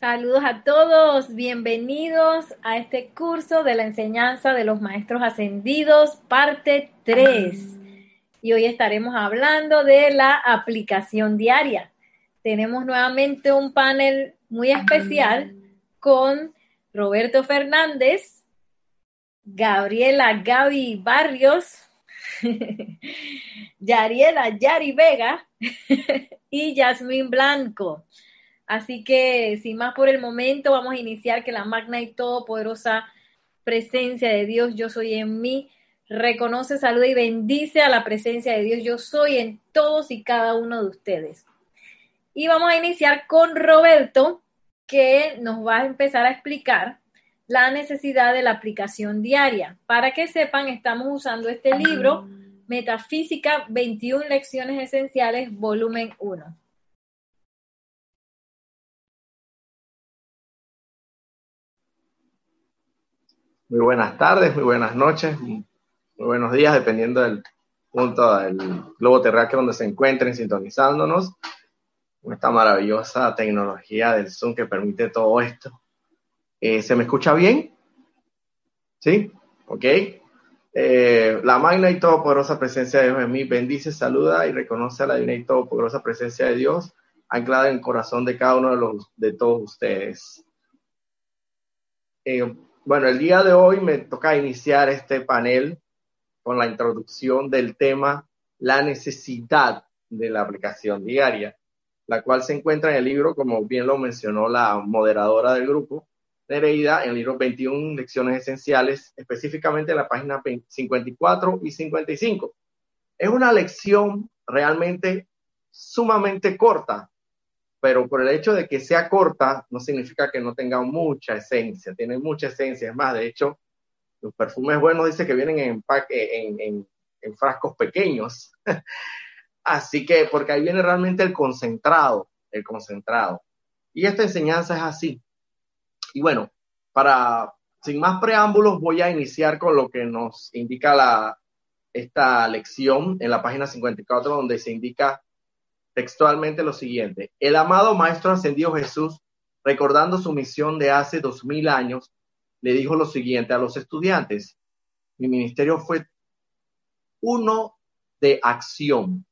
Saludos a todos, bienvenidos a este curso de la enseñanza de los maestros ascendidos, parte 3. Y hoy estaremos hablando de la aplicación diaria. Tenemos nuevamente un panel muy especial con Roberto Fernández, Gabriela Gaby Barrios, Yariela Yari Vega y Yasmín Blanco. Así que, sin más por el momento, vamos a iniciar que la magna y todopoderosa presencia de Dios, yo soy en mí, reconoce, saluda y bendice a la presencia de Dios, yo soy en todos y cada uno de ustedes. Y vamos a iniciar con Roberto, que nos va a empezar a explicar la necesidad de la aplicación diaria. Para que sepan, estamos usando este libro, Metafísica, 21 Lecciones Esenciales, volumen 1. Muy buenas tardes, muy buenas noches, muy buenos días, dependiendo del punto del globo terráqueo donde se encuentren sintonizándonos. Con esta maravillosa tecnología del Zoom que permite todo esto. Eh, ¿Se me escucha bien? ¿Sí? ¿Ok? Eh, la magna y todopoderosa presencia de Dios en mí bendice, saluda y reconoce a la divina y todopoderosa presencia de Dios anclada en el corazón de cada uno de, los, de todos ustedes. Eh, bueno, el día de hoy me toca iniciar este panel con la introducción del tema la necesidad de la aplicación diaria, la cual se encuentra en el libro, como bien lo mencionó la moderadora del grupo, Nereida, en el libro 21 Lecciones Esenciales, específicamente en la página 54 y 55. Es una lección realmente sumamente corta, pero por el hecho de que sea corta no significa que no tenga mucha esencia, tiene mucha esencia. Es más, de hecho, los perfumes buenos dice que vienen en, en, frascos pequeños. así que, porque ahí viene realmente el concentrado, el concentrado. Y esta enseñanza es así. Y bueno, para, sin más preámbulos, voy a iniciar con lo que nos indica la, esta lección en la página 54, donde se indica textualmente lo siguiente. El amado Maestro Ascendido Jesús, recordando su misión de hace dos mil años, le dijo lo siguiente a los estudiantes. Mi ministerio fue uno de acción.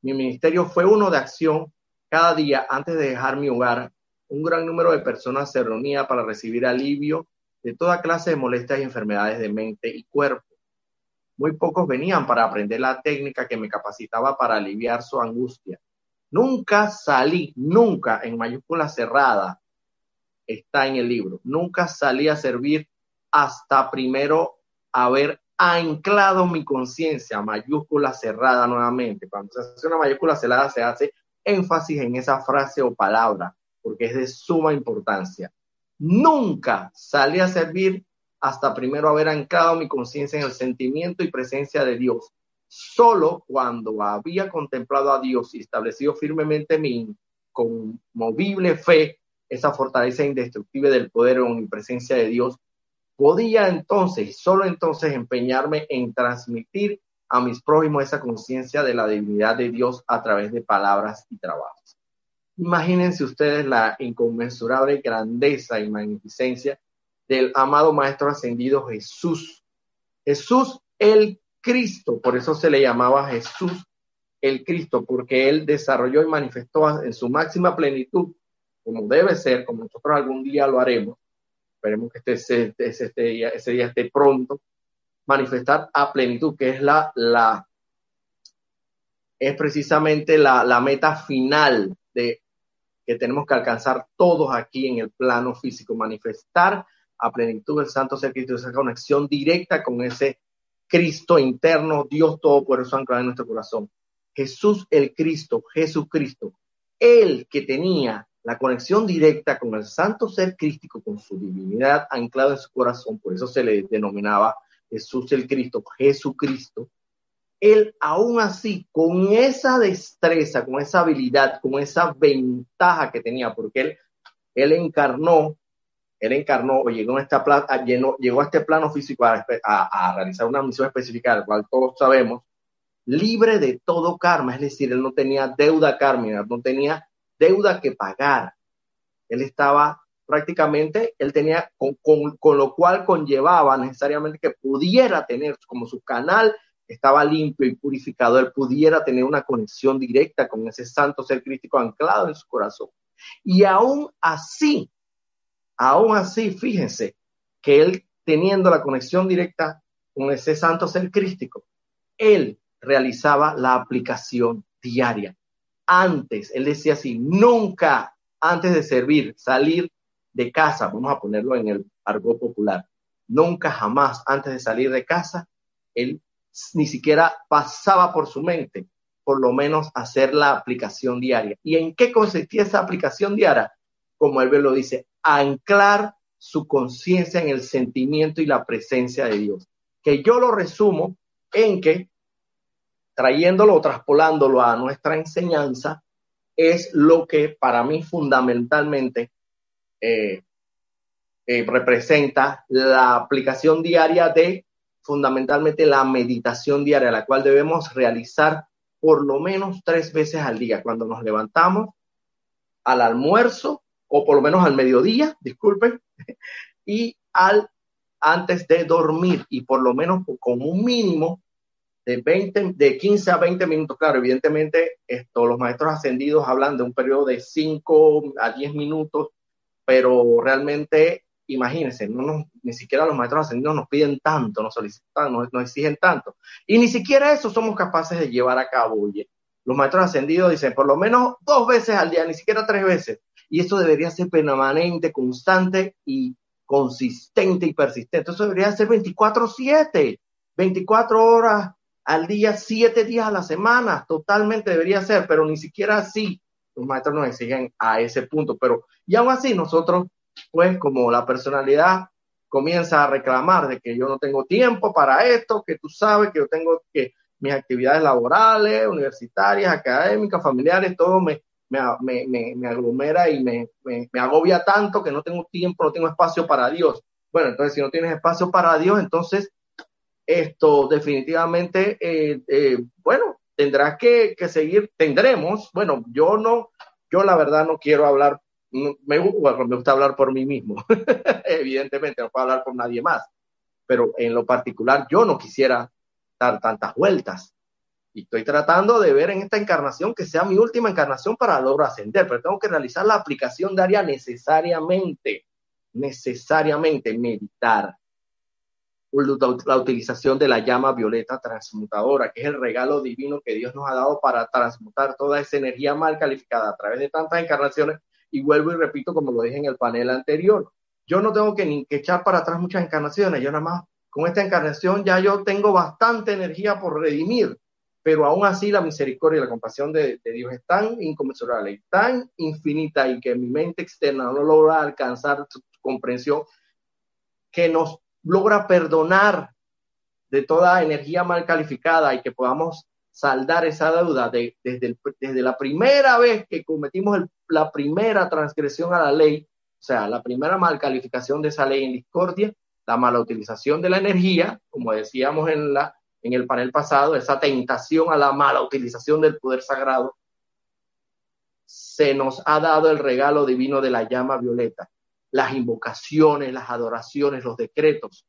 Mi ministerio fue uno de acción. Cada día antes de dejar mi hogar, un gran número de personas se reunía para recibir alivio de toda clase de molestias y enfermedades de mente y cuerpo. Muy pocos venían para aprender la técnica que me capacitaba para aliviar su angustia. Nunca salí, nunca en mayúscula cerrada, está en el libro, nunca salí a servir hasta primero haber anclado mi conciencia, mayúscula cerrada nuevamente. Cuando se hace una mayúscula cerrada se hace énfasis en esa frase o palabra, porque es de suma importancia. Nunca salí a servir hasta primero haber anclado mi conciencia en el sentimiento y presencia de Dios, Solo cuando había contemplado a Dios y establecido firmemente mi conmovible fe, esa fortaleza indestructible del poder y presencia de Dios, podía entonces, y solo entonces, empeñarme en transmitir a mis prójimos esa conciencia de la divinidad de Dios a través de palabras y trabajos. Imagínense ustedes la inconmensurable grandeza y magnificencia del amado Maestro Ascendido Jesús. Jesús, el Cristo, por eso se le llamaba Jesús el Cristo, porque él desarrolló y manifestó en su máxima plenitud, como debe ser, como nosotros algún día lo haremos, esperemos que este, este, este día, ese día esté pronto, manifestar a plenitud, que es la, es precisamente la, la meta final de que tenemos que alcanzar todos aquí en el plano físico, manifestar a plenitud el Santo Ser Cristo, esa conexión directa con ese Cristo interno, Dios todo eso anclado en nuestro corazón. Jesús el Cristo, Jesucristo, el que tenía la conexión directa con el santo ser crístico, con su divinidad anclada en su corazón, por eso se le denominaba Jesús el Cristo, Jesucristo, él aún así, con esa destreza, con esa habilidad, con esa ventaja que tenía, porque él, él encarnó él encarnó o llegó a, esta llegó a este plano físico a, realizar una misión específica, la cual todos sabemos, libre de todo karma, es decir, él no tenía deuda kármica, no tenía deuda que pagar. Él estaba prácticamente él tenía, con, lo cual conllevaba necesariamente que pudiera tener como su canal estaba limpio y purificado, él pudiera tener una conexión directa con ese santo ser crítico anclado en su corazón. Y aún así, aún así, fíjense que él teniendo la conexión directa con ese santo ser crístico, él realizaba la aplicación diaria. Antes, él decía así, nunca antes de servir, salir de casa, vamos a ponerlo en el argot popular, nunca jamás antes de salir de casa, él ni siquiera pasaba por su mente, por lo menos hacer la aplicación diaria. ¿Y en qué consistía esa aplicación diaria? Como él lo dice, anclar su conciencia en el sentimiento y la presencia de Dios. Que yo lo resumo en que, trayéndolo o traspolándolo a nuestra enseñanza, es lo que para mí fundamentalmente eh, eh, representa la aplicación diaria de fundamentalmente la meditación diaria, la cual debemos realizar por lo menos tres veces al día, cuando nos levantamos, al almuerzo, o por lo menos al mediodía, disculpen, y al antes de dormir, y por lo menos con un mínimo de 20, de 15 a 20 minutos. Claro, evidentemente, esto, los maestros ascendidos hablan de un periodo de 5 a 10 minutos, pero realmente, imagínense, no nos, ni siquiera los maestros ascendidos nos piden tanto, nos solicitan, nos, nos exigen tanto. Y ni siquiera eso somos capaces de llevar a cabo. Oye. Los maestros ascendidos dicen por lo menos dos veces al día, ni siquiera tres veces. Y esto debería ser permanente, constante y consistente y persistente. Eso debería ser 24/7, 24 horas al día, siete días a la semana, totalmente debería ser, pero ni siquiera así los maestros nos exigen a ese punto. Pero, y aún así, nosotros, pues, como la personalidad comienza a reclamar de que yo no tengo tiempo para esto, que tú sabes que yo tengo que mis actividades laborales, universitarias, académicas, familiares, todo me, me, me, me aglomera y me, me, agobia tanto que no tengo tiempo, no tengo espacio para Dios. Bueno, entonces si no tienes espacio para Dios, entonces esto definitivamente, eh, eh, bueno, tendrás que, seguir, tendremos, bueno, yo no, yo la verdad no quiero hablar, me, me gusta hablar por mí mismo, evidentemente no puedo hablar por nadie más, pero en lo particular yo no quisiera dar tantas vueltas. Y estoy tratando de ver en esta encarnación que sea mi última encarnación para lograr ascender, pero tengo que realizar la aplicación diaria necesariamente, necesariamente meditar, la utilización de la llama violeta transmutadora, que es el regalo divino que Dios nos ha dado para transmutar toda esa energía mal calificada a través de tantas encarnaciones. Y vuelvo y repito, como lo dije en el panel anterior, yo no tengo que ni que echar para atrás muchas encarnaciones, yo nada más con esta encarnación ya yo tengo bastante energía por redimir, pero aún así la misericordia y la compasión de, de Dios es tan inconmensurable tan infinita y que mi mente externa no logra alcanzar su comprensión que nos logra perdonar de toda energía mal calificada y que podamos saldar esa deuda de, desde, desde la primera vez que cometimos la primera transgresión a la ley, o sea, la primera mal calificación de esa ley en discordia, la mala utilización de la energía, como decíamos en, la, en el panel pasado, esa tentación a la mala utilización del poder sagrado, se nos ha dado el regalo divino de la llama violeta, las invocaciones, las adoraciones, los decretos.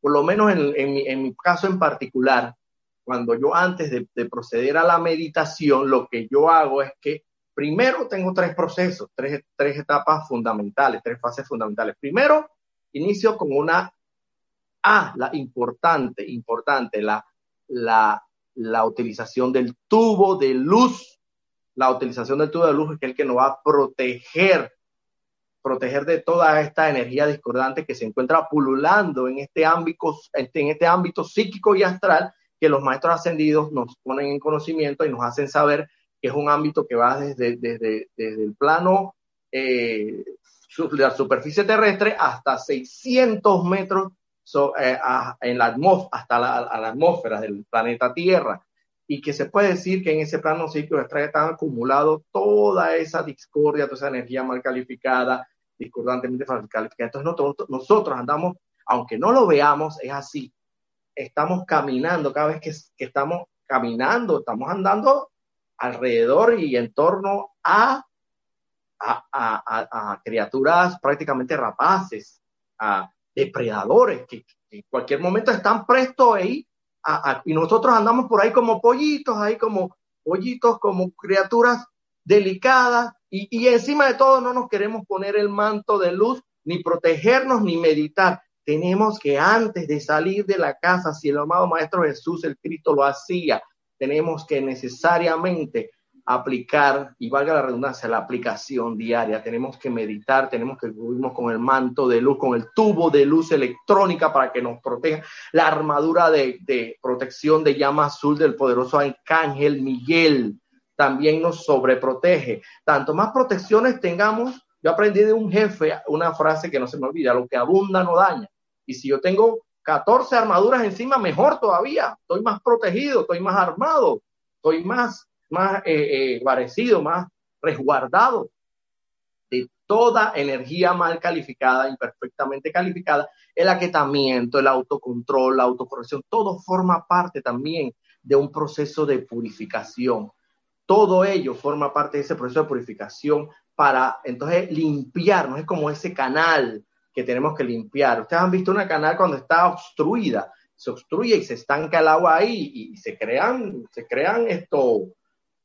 Por lo menos en, mi, caso en particular, cuando yo antes de, proceder a la meditación, lo que yo hago es que primero tengo tres procesos, tres, etapas fundamentales, tres fases fundamentales. Primero, inicio con una A, la importante, importante, la, la, la utilización del tubo de luz. La utilización del tubo de luz es el que nos va a proteger proteger de toda esta energía discordante que se encuentra pululando en este ámbito, este, en este ámbito psíquico y astral que los maestros ascendidos nos ponen en conocimiento y nos hacen saber que es un ámbito que va desde, desde, desde el plano eh, de la superficie terrestre hasta 600 metros eh, en la hasta la, atmósfera del planeta Tierra y que se puede decir que en ese plano psíquico astral está acumulado toda esa discordia, toda esa energía mal calificada, discordantemente calificada. Entonces nosotros, nosotros andamos, aunque no lo veamos, es así. Estamos caminando, cada vez que, que estamos caminando, estamos andando alrededor y en torno a a, criaturas prácticamente rapaces, a depredadores que, en cualquier momento están prestos ahí y nosotros andamos por ahí como pollitos, ahí como pollitos, como criaturas delicadas y, y encima de todo no nos queremos poner el manto de luz, ni protegernos, ni meditar. Tenemos que antes de salir de la casa, si el amado Maestro Jesús, el Cristo lo hacía, tenemos que necesariamente aplicar, y valga la redundancia, la aplicación diaria. Tenemos que meditar, tenemos que cubrirnos con el manto de luz, con el tubo de luz electrónica para que nos proteja, la armadura de, de protección de llama azul del poderoso arcángel Miguel también nos sobreprotege. Tanto más protecciones tengamos, yo aprendí de un jefe una frase que no se me olvida, lo que abunda no daña. Y si yo tengo 14 armaduras encima, mejor todavía, estoy más protegido, estoy más armado, estoy más más eh, eh más resguardado de toda energía mal calificada, imperfectamente calificada, el aquietamiento, el autocontrol, la autocorrección, todo forma parte también de un proceso de purificación. Todo ello forma parte de ese proceso de purificación para entonces limpiarnos, es como ese canal que tenemos que limpiar. Ustedes han visto una canal cuando está obstruida, se obstruye y se estanca el agua ahí y se crean, se crean esto,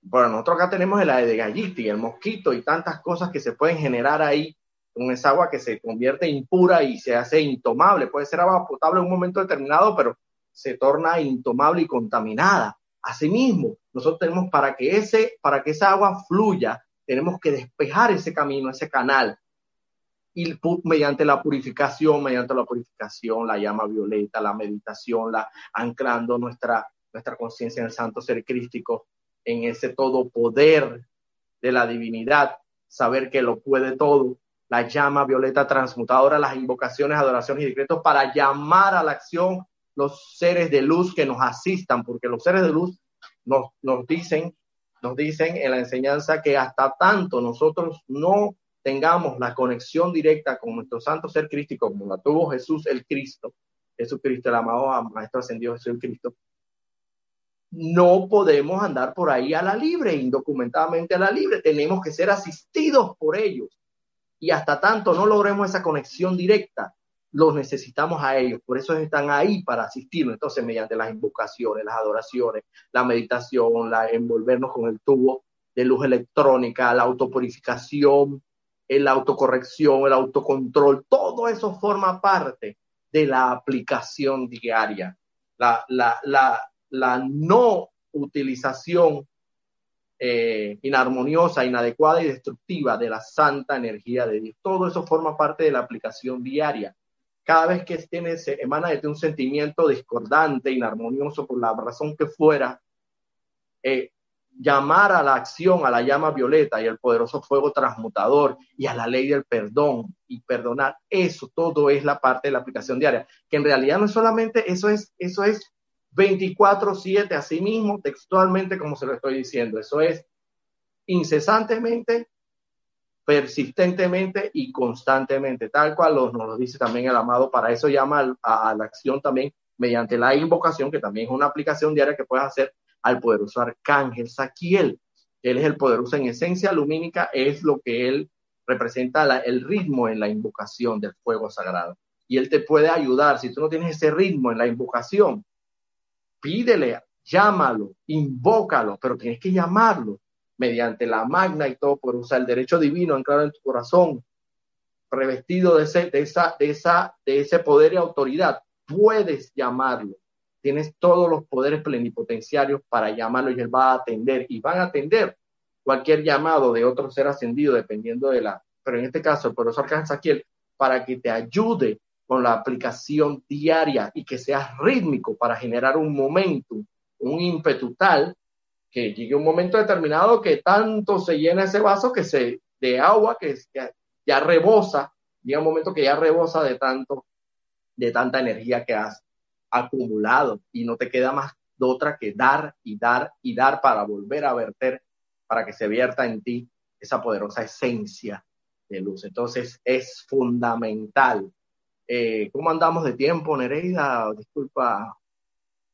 bueno, nosotros acá tenemos el de galliti, el mosquito y tantas cosas que se pueden generar ahí con esa agua que se convierte impura y se hace intomable. Puede ser agua potable en un momento determinado, pero se torna intomable y contaminada. Asimismo, nosotros tenemos para que ese, para que esa agua fluya, tenemos que despejar ese camino, ese canal. Y mediante la purificación, mediante la purificación, la llama violeta, la meditación, la anclando nuestra, nuestra conciencia en el santo ser crístico, en ese todo poder de la divinidad, saber que lo puede todo, la llama violeta transmutadora, las invocaciones, adoraciones y decretos para llamar a la acción los seres de luz que nos asistan, porque los seres de luz nos, nos dicen, nos dicen en la enseñanza que hasta tanto nosotros no tengamos la conexión directa con nuestro santo ser crístico, como la tuvo Jesús el Cristo, Jesucristo, el amado Maestro Ascendido Jesús el Cristo, no podemos andar por ahí a la libre, indocumentadamente a la libre, tenemos que ser asistidos por ellos. Y hasta tanto no logremos esa conexión directa, los necesitamos a ellos, por eso están ahí para asistirnos. Entonces, mediante las invocaciones, las adoraciones, la meditación, la envolvernos con el tubo de luz electrónica, la autopurificación, la autocorrección, el autocontrol, todo eso forma parte de la aplicación diaria. La, la, la, la no utilización eh, inarmoniosa, inadecuada y destructiva de la santa energía de Dios. Todo eso forma parte de la aplicación diaria. Cada vez que tiene, se emana de un sentimiento discordante, inarmonioso, por la razón que fuera, eh, llamar a la acción, a la llama violeta y al poderoso fuego transmutador y a la ley del perdón y perdonar, eso todo es la parte de la aplicación diaria, que en realidad no es solamente, eso es, eso es 24/7, así mismo, textualmente como se lo estoy diciendo. Eso es incesantemente, persistentemente y constantemente, tal cual nos lo dice también el amado. Para eso llama a, la acción también mediante la invocación, que también es una aplicación diaria que puedes hacer al poderoso arcángel Saquiel. Él es el poderoso en esencia lumínica, es lo que él representa el ritmo en la invocación del fuego sagrado. Y él te puede ayudar, si tú no tienes ese ritmo en la invocación, pídele, llámalo, invócalo, pero tienes que llamarlo mediante la magna y todo por usar el derecho divino anclado en tu corazón, revestido de ese, de esa, de esa, de ese poder y autoridad, puedes llamarlo. Tienes todos los poderes plenipotenciarios para llamarlo y él va a atender y van a atender cualquier llamado de otro ser ascendido, dependiendo de la, pero en este caso el poderoso arcángel Saquiel, para que te ayude con la aplicación diaria y que sea rítmico para generar un momento, un ímpetu tal que llegue un momento determinado que tanto se llena ese vaso que se de agua que ya, rebosa, llega un momento que ya rebosa de tanto de tanta energía que has acumulado y no te queda más de otra que dar y dar y dar para volver a verter, para que se vierta en ti esa poderosa esencia de luz. Entonces es fundamental eh, ¿Cómo andamos de tiempo, Nereida? Disculpa.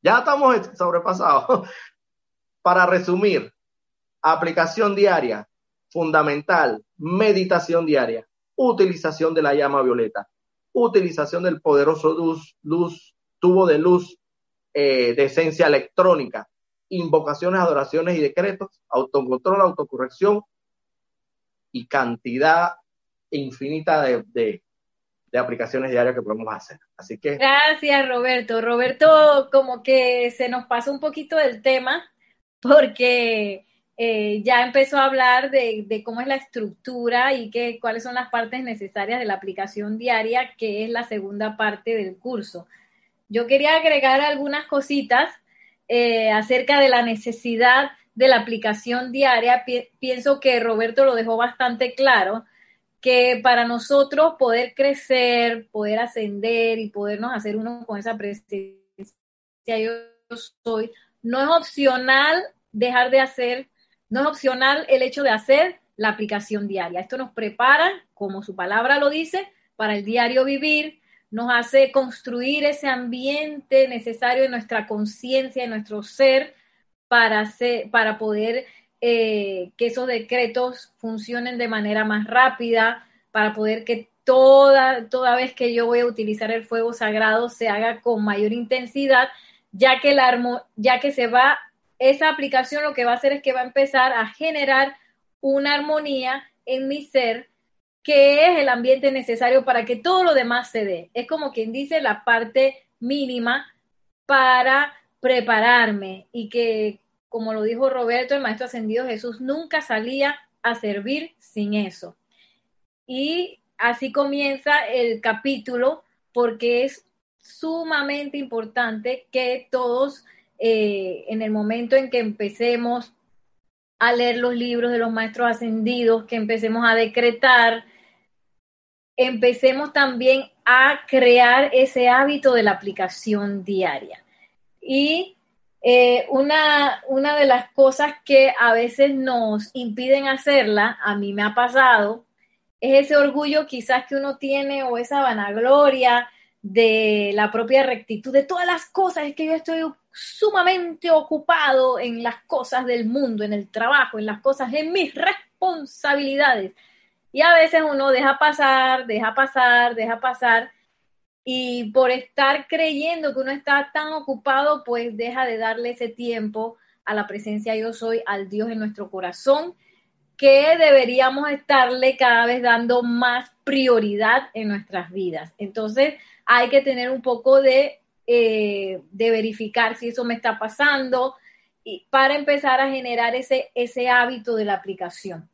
Ya estamos sobrepasados. Para resumir, aplicación diaria. fundamental, meditación diaria, utilización de la llama violeta, utilización del poderoso luz, luz tubo de luz eh, de esencia electrónica, invocaciones, adoraciones y decretos, autocontrol, autocorrección y cantidad infinita de, de aplicaciones diarias que podemos hacer. Así que. Gracias, Roberto. Roberto, como que se nos pasa un poquito del tema, porque eh, ya empezó a hablar de, de, cómo es la estructura y que, cuáles son las partes necesarias de la aplicación diaria, que es la segunda parte del curso. Yo quería agregar algunas cositas eh, acerca de la necesidad de la aplicación diaria. pienso que Roberto lo dejó bastante claro que para nosotros poder crecer, poder ascender y podernos hacer uno con esa presencia yo soy, no es opcional dejar de hacer, no es opcional el hecho de hacer la aplicación diaria. Esto nos prepara, como su palabra lo dice, para el diario vivir, nos hace construir ese ambiente necesario en nuestra conciencia, en nuestro ser, para, hacer, para poder eh, que esos decretos funcionen de manera más rápida, para poder que toda, toda vez que yo voy a utilizar el fuego sagrado se haga con mayor intensidad, ya que, la, ya que se va, esa aplicación lo que va a hacer es que va a empezar a generar una armonía en mi ser que es el ambiente necesario para que todo lo demás se dé. Es como quien dice la parte mínima para prepararme y que como lo dijo Roberto, el Maestro Ascendido Jesús nunca salía a servir sin eso. Y así comienza el capítulo porque es sumamente importante que todos eh, en el momento en que empecemos a leer los libros de los maestros ascendidos, que empecemos a decretar, empecemos también a crear ese hábito de la aplicación diaria. Y eh, una, una de las cosas que a veces nos impiden hacerla, a mí me ha pasado, es ese orgullo quizás que uno tiene o esa vanagloria de la propia rectitud, de todas las cosas, es que yo estoy sumamente ocupado en las cosas del mundo, en el trabajo, en las cosas, en mis responsabilidades. Y a veces uno deja pasar, deja pasar, deja pasar, y por estar creyendo que uno está tan ocupado, pues deja de darle ese tiempo a la presencia yo soy, al Dios en nuestro corazón, que deberíamos estarle cada vez dando más prioridad en nuestras vidas. Entonces hay que tener un poco de, eh, de verificar si eso me está pasando y para empezar a generar ese, ese hábito de la aplicación.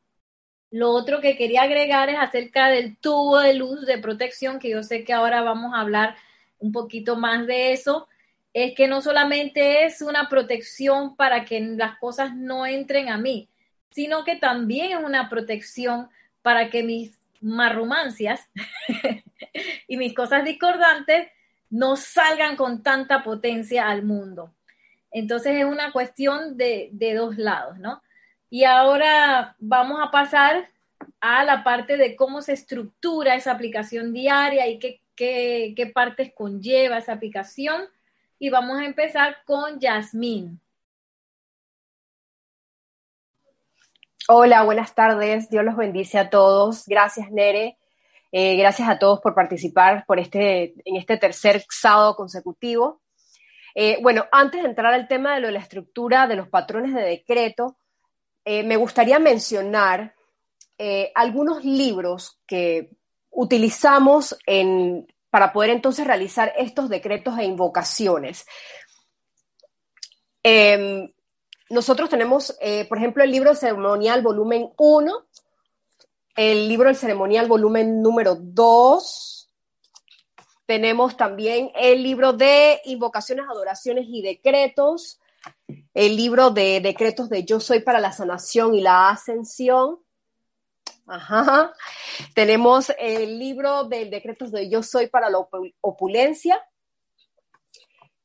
Lo otro que quería agregar es acerca del tubo de luz de protección, que yo sé que ahora vamos a hablar un poquito más de eso. Es que no solamente es una protección para que las cosas no entren a mí, sino que también es una protección para que mis marrumancias y mis cosas discordantes no salgan con tanta potencia al mundo. Entonces es una cuestión de, de dos lados, ¿no? Y ahora vamos a pasar a la parte de cómo se estructura esa aplicación diaria y qué, qué, partes conlleva esa aplicación. Y vamos a empezar con Yasmín. Hola, buenas tardes. Dios los bendice a todos. Gracias, Nere. Eh, gracias a todos por participar por este, en este tercer sábado consecutivo. Eh, bueno, antes de entrar al tema de, de la estructura de los patrones de decreto, eh, me gustaría mencionar eh, algunos libros que utilizamos para poder entonces realizar estos decretos e invocaciones. Em, nosotros tenemos, eh, por ejemplo, el libro ceremonial volumen 1, el libro del ceremonial volumen número 2, tenemos también el libro de invocaciones, adoraciones y decretos, el libro de decretos de Yo soy para la sanación y la ascensión. Ajá. Tenemos el libro de decretos de Yo soy para la opulencia.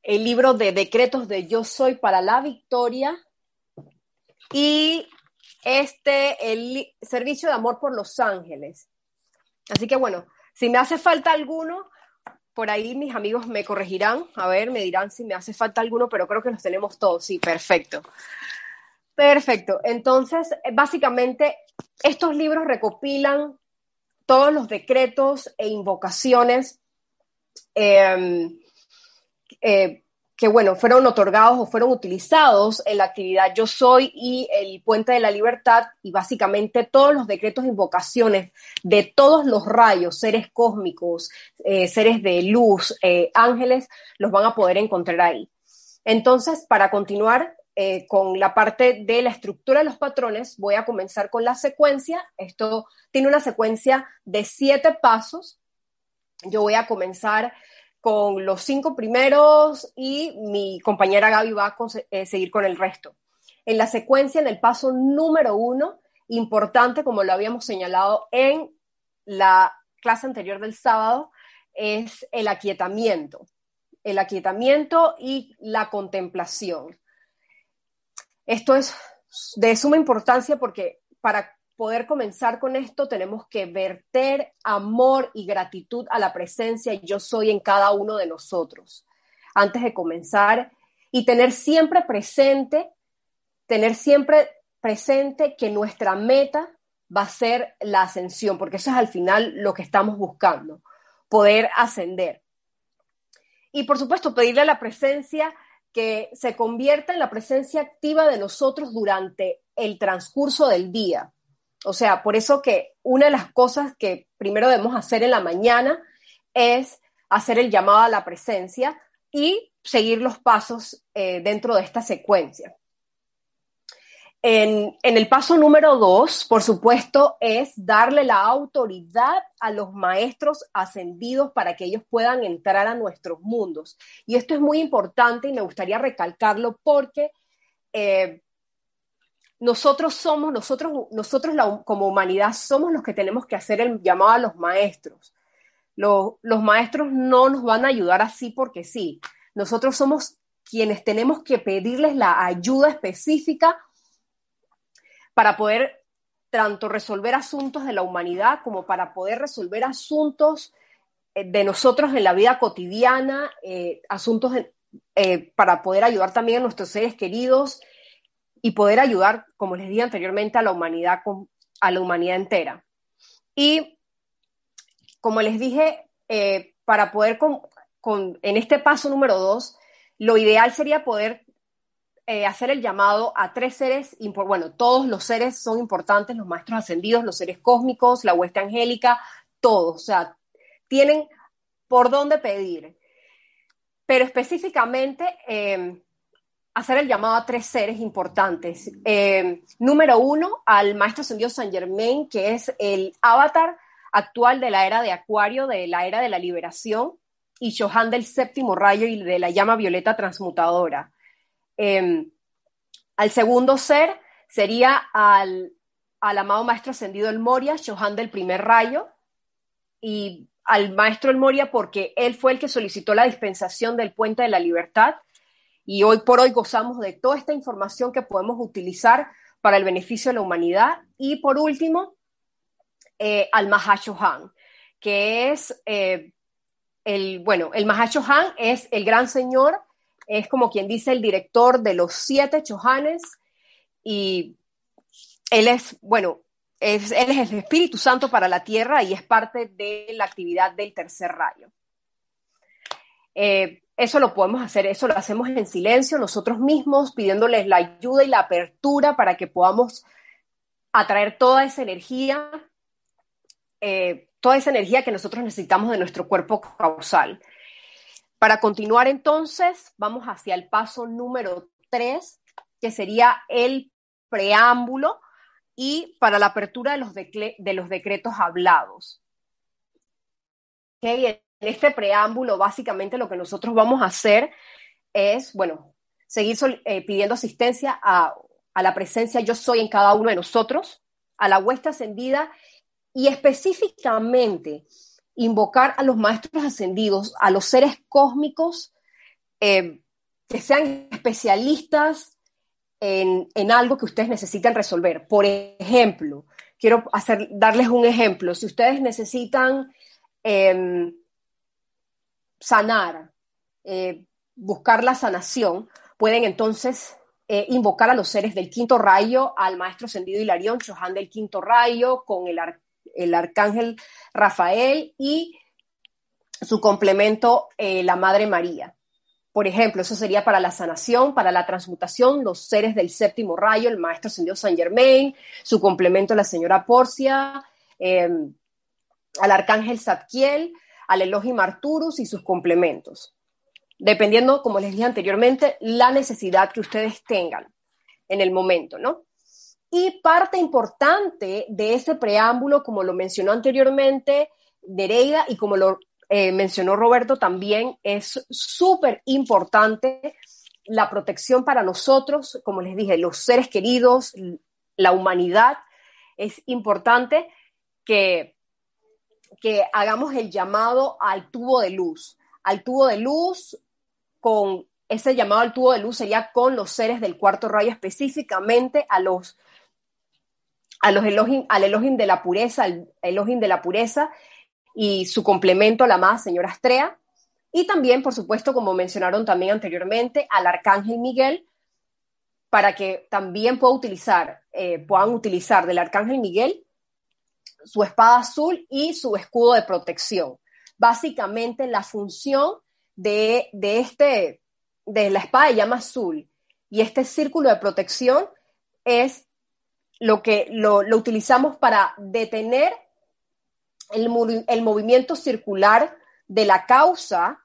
El libro de decretos de Yo soy para la victoria. Y este, el servicio de amor por los ángeles. Así que bueno, si me hace falta alguno, por ahí mis amigos me corregirán, a ver, me dirán si me hace falta alguno, pero creo que los tenemos todos, sí, perfecto. Perfecto, entonces, básicamente, estos libros recopilan todos los decretos e invocaciones em, eh, que, bueno, fueron otorgados o fueron utilizados en la actividad Yo Soy y el Puente de la Libertad, y básicamente todos los decretos e invocaciones de todos los rayos, seres cósmicos, eh, seres de luz, eh, ángeles, los van a poder encontrar ahí. Entonces, para continuar eh, con la parte de la estructura de los patrones, voy a comenzar con la secuencia. Esto tiene una secuencia de siete pasos. Yo voy a comenzar con los cinco primeros y mi compañera Gaby va a eh, seguir con el resto. En la secuencia, en el paso número uno, importante, como lo habíamos señalado en la clase anterior del sábado, es el aquietamiento. El aquietamiento y la contemplación. Esto es de suma importancia porque para poder comenzar con esto, tenemos que verter amor y gratitud a la presencia yo soy en cada uno de nosotros. Antes de comenzar y tener siempre presente, tener siempre presente que nuestra meta va a ser la ascensión, porque eso es al final lo que estamos buscando, poder ascender. Y por supuesto, pedirle a la presencia que se convierta en la presencia activa de nosotros durante el transcurso del día. O sea, por eso que una de las cosas que primero debemos hacer en la mañana es hacer el llamado a la presencia y seguir los pasos eh, dentro de esta secuencia. En, en, el paso número dos, por supuesto, es darle la autoridad a los maestros ascendidos para que ellos puedan entrar a nuestros mundos. Y esto es muy importante y me gustaría recalcarlo porque eh, nosotros somos, nosotros, nosotros como humanidad somos los que tenemos que hacer el llamado a los maestros. Los, los maestros no nos van a ayudar así porque sí. Nosotros somos quienes tenemos que pedirles la ayuda específica para poder tanto resolver asuntos de la humanidad como para poder resolver asuntos eh, de nosotros en la vida cotidiana, eh, asuntos eh, para poder ayudar también a nuestros seres queridos y poder ayudar, como les dije anteriormente, a la humanidad, a la humanidad entera. Y como les dije, eh, para poder, con, en este paso número dos, lo ideal sería poder eh, hacer el llamado a tres seres, bueno, todos los seres son importantes, los maestros ascendidos, los seres cósmicos, la hueste angélica, todos, o sea, tienen por dónde pedir. Pero específicamente, eh, hacer el llamado a tres seres importantes. Eh, número uno, al maestro ascendido San Germain, que es el avatar actual de la era de Acuario, de la era de la liberación, y Johan del séptimo rayo y de la llama violeta transmutadora. Em, al segundo ser sería al, al, amado maestro ascendido El Moria, Johan del primer rayo, y al maestro El Moria porque él fue el que solicitó la dispensación del puente de la libertad y hoy por hoy gozamos de toda esta información que podemos utilizar para el beneficio de la humanidad. Y por último, eh, al Mahashohan, que es eh, el, bueno, el Mahashohan es el gran señor, es como quien dice el director de los siete Chohanes y él es, bueno, es, él es el Espíritu Santo para la tierra y es parte de la actividad del tercer rayo. Eh, eso lo podemos hacer, eso lo hacemos en silencio nosotros mismos, pidiéndoles la ayuda y la apertura para que podamos atraer toda esa energía, eh, toda esa energía que nosotros necesitamos de nuestro cuerpo causal. Para continuar entonces, vamos hacia el paso número tres, que sería el preámbulo y para la apertura de los, de los decretos hablados. Okay, en este preámbulo, básicamente lo que nosotros vamos a hacer es, bueno, seguir eh, pidiendo asistencia a, la presencia yo soy en cada uno de nosotros, a la huesta ascendida y específicamente invocar a los maestros ascendidos, a los seres cósmicos eh, que sean especialistas en, algo que ustedes necesitan resolver. Por ejemplo, quiero hacer, darles un ejemplo. Si ustedes necesitan em, sanar, eh, buscar la sanación, pueden entonces eh, invocar a los seres del quinto rayo, al maestro Sendido Hilarión, Chohan del quinto rayo, con el, el arcángel Rafael y su complemento, eh, la Madre María. Por ejemplo, eso sería para la sanación, para la transmutación, los seres del séptimo rayo, el maestro Sendido San Germain, su complemento, la señora Porcia, al arcángel Zadkiel, al Elohim Arturus y sus complementos. Dependiendo, como les dije anteriormente, la necesidad que ustedes tengan en el momento, ¿no? Y parte importante de ese preámbulo, como lo mencionó anteriormente Nereida y como lo eh, mencionó Roberto también, es súper importante la protección para nosotros, como les dije, los seres queridos, la humanidad. Es importante que, que hagamos el llamado al tubo de luz, al tubo de luz con ese llamado al tubo de luz sería con los seres del cuarto rayo, específicamente a los, a los al Elohim de la pureza, al de la pureza y su complemento, la más señora Astrea. Y también, por supuesto, como mencionaron también anteriormente, al Arcángel Miguel, para que también pueda utilizar, eh, puedan utilizar del Arcángel Miguel su espada azul y su escudo de protección. Básicamente la función de, de, este, de la espada de llama azul y este círculo de protección es lo que lo, utilizamos para detener el, el, movimiento circular de la causa,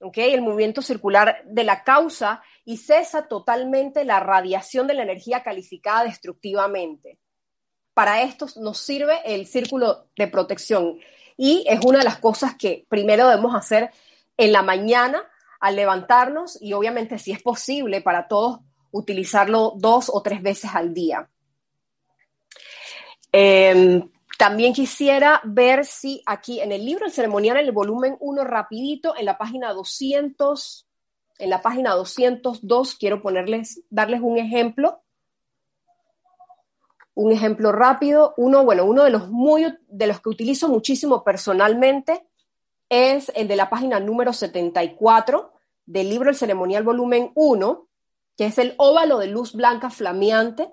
¿okay? el movimiento circular de la causa y cesa totalmente la radiación de la energía calificada destructivamente. Para esto nos sirve el círculo de protección y es una de las cosas que primero debemos hacer en la mañana al levantarnos y obviamente si es posible para todos utilizarlo dos o tres veces al día. Em, también quisiera ver si aquí en el libro El ceremonial, en el volumen 1, rapidito, en la página 200, en la página 202, quiero ponerles, darles un ejemplo. Un ejemplo rápido. Uno, bueno, uno de los, muy, de los que utilizo muchísimo personalmente es el de la página número 74 del libro El Ceremonial Volumen 1, que es el óvalo de luz blanca flameante,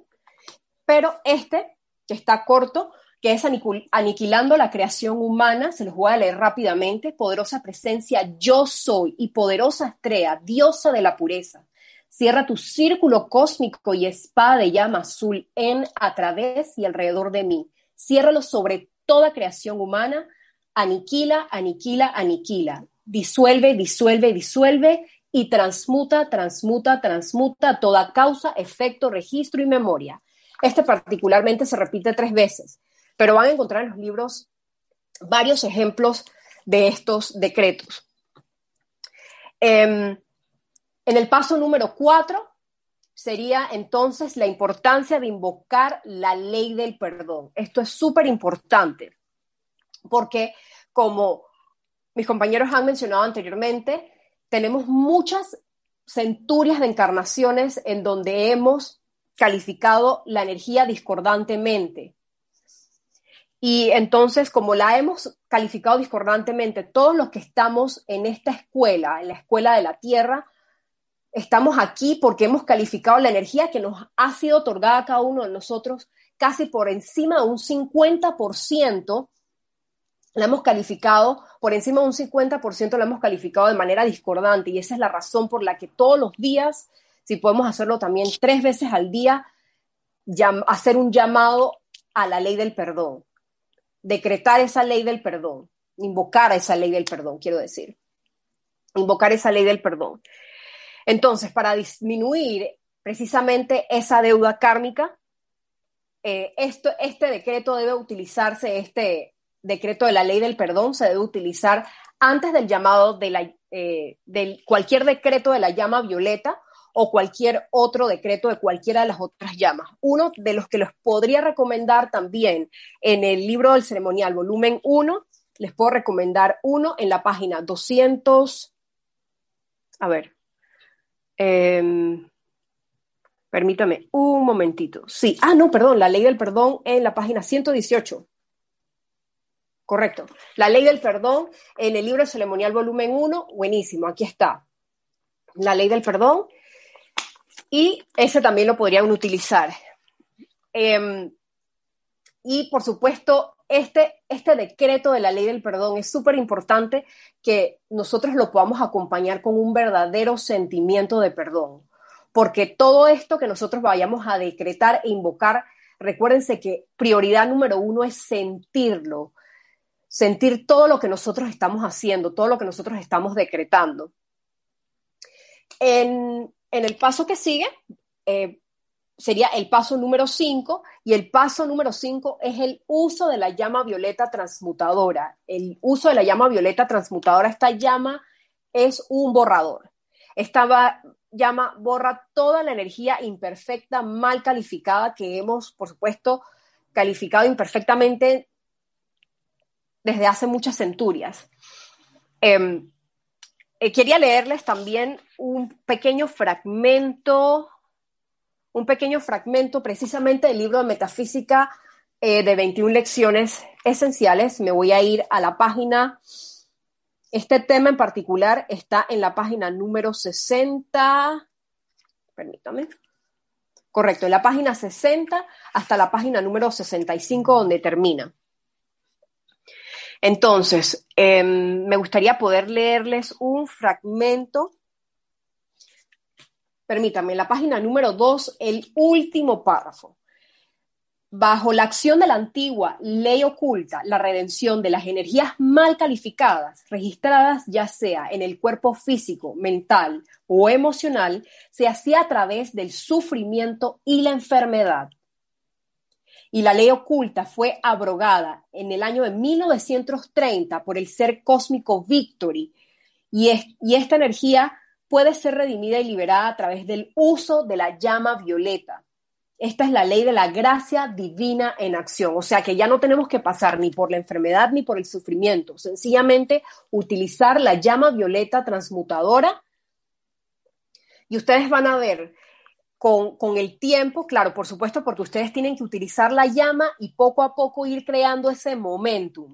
pero este, que está corto, que es Aniquilando la creación humana, se los voy a leer rápidamente, poderosa presencia, yo soy, y poderosa estrella, diosa de la pureza. Cierra tu círculo cósmico y espada de llama azul en, a través y alrededor de mí. Ciérralo sobre toda creación humana, aniquila, aniquila, aniquila, disuelve, disuelve, disuelve y transmuta, transmuta, transmuta toda causa, efecto, registro y memoria. Este particularmente se repite tres veces, pero van a encontrar en los libros varios ejemplos de estos decretos. Em, en el paso número cuatro sería entonces la importancia de invocar la ley del perdón. Esto es súper importante porque como mis compañeros han mencionado anteriormente, tenemos muchas centurias de encarnaciones en donde hemos calificado la energía discordantemente. Y entonces, como la hemos calificado discordantemente, todos los que estamos en esta escuela, en la escuela de la Tierra, estamos aquí porque hemos calificado la energía que nos ha sido otorgada a cada uno de nosotros casi por encima de un 50% la hemos calificado, por encima de un 50% la hemos calificado de manera discordante y esa es la razón por la que todos los días, si podemos hacerlo también tres veces al día, hacer un llamado a la ley del perdón, decretar esa ley del perdón, invocar a esa ley del perdón, quiero decir, invocar esa ley del perdón. Entonces, para disminuir precisamente esa deuda kármica, eh, esto, este decreto debe utilizarse, este, decreto de la ley del perdón se debe utilizar antes del llamado de, la, eh, cualquier decreto de la llama violeta o cualquier otro decreto de cualquiera de las otras llamas. Uno de los que les podría recomendar también en el libro del ceremonial, volumen 1, les puedo recomendar uno en la página 200. A ver. Em, permítame un momentito. Sí, ah, no, perdón, la ley del perdón en la página 118. Correcto. La ley del perdón en el libro ceremonial volumen 1, buenísimo, aquí está. La ley del perdón. Y ese también lo podrían utilizar. Em, y por supuesto, este, este decreto de la ley del perdón es súper importante que nosotros lo podamos acompañar con un verdadero sentimiento de perdón. Porque todo esto que nosotros vayamos a decretar e invocar, recuérdense que prioridad número uno es sentirlo, sentir todo lo que nosotros estamos haciendo, todo lo que nosotros estamos decretando. En, el paso que sigue, eh, sería el paso número 5 y el paso número 5 es el uso de la llama violeta transmutadora. El uso de la llama violeta transmutadora, esta llama es un borrador. Esta llama borra toda la energía imperfecta, mal calificada que hemos, por supuesto, calificado imperfectamente desde hace muchas centurias. Em, eh, quería leerles también un pequeño fragmento, un pequeño fragmento precisamente del libro de Metafísica eh, de 21 lecciones esenciales. Me voy a ir a la página, este tema en particular está en la página número 60, permítame. Correcto, en la página 60 hasta la página número 65 donde termina. Entonces, em, me gustaría poder leerles un fragmento. Permítanme, la página número 2, el último párrafo. Bajo la acción de la antigua ley oculta, la redención de las energías mal calificadas, registradas ya sea en el cuerpo físico, mental o emocional, se hacía a través del sufrimiento y la enfermedad y la ley oculta fue abrogada en el año de 1930 por el ser cósmico Victory y, y esta energía puede ser redimida y liberada a través del uso de la llama violeta. Esta es la ley de la gracia divina en acción, o sea que ya no tenemos que pasar ni por la enfermedad ni por el sufrimiento, sencillamente utilizar la llama violeta transmutadora y ustedes van a ver con, el tiempo, claro, por supuesto, porque ustedes tienen que utilizar la llama y poco a poco ir creando ese momentum.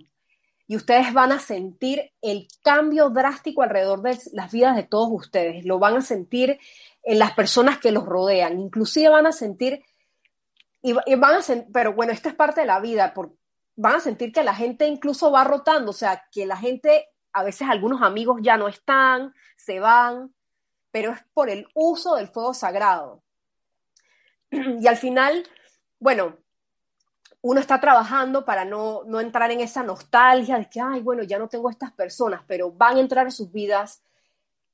Y ustedes van a sentir el cambio drástico alrededor de las vidas de todos ustedes. Lo van a sentir en las personas que los rodean. Inclusive van a sentir, y, van a pero bueno, esto es parte de la vida, van a sentir que la gente incluso va rotando, o sea, que la gente, a veces algunos amigos ya no están, se van, pero es por el uso del fuego sagrado. Y al final, bueno, uno está trabajando para no, entrar en esa nostalgia de que, ay, bueno, ya no tengo estas personas, pero van a entrar en sus vidas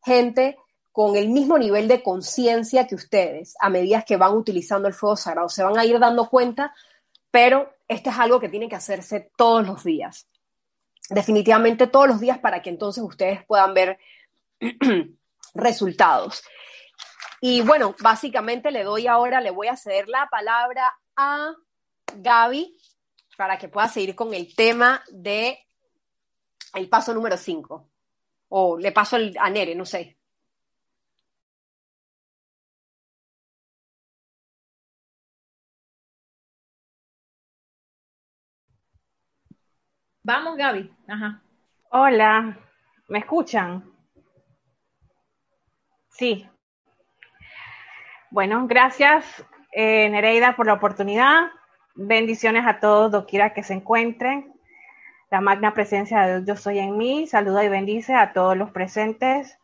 gente con el mismo nivel de conciencia que ustedes a medida que van utilizando el fuego sagrado. Se van a ir dando cuenta, pero esto es algo que tiene que hacerse todos los días. Definitivamente todos los días para que entonces ustedes puedan ver resultados. Y bueno, básicamente le doy ahora, le voy a ceder la palabra a Gaby para que pueda seguir con el tema de el paso número 5. O le paso a Nere, no sé. Vamos, Gaby. Ajá. Hola, ¿me escuchan? Sí, bueno, gracias eh, Nereida por la oportunidad. Bendiciones a todos, doquiera que se encuentren. La magna presencia de Dios, yo soy en mí. Saluda y bendice a todos los presentes,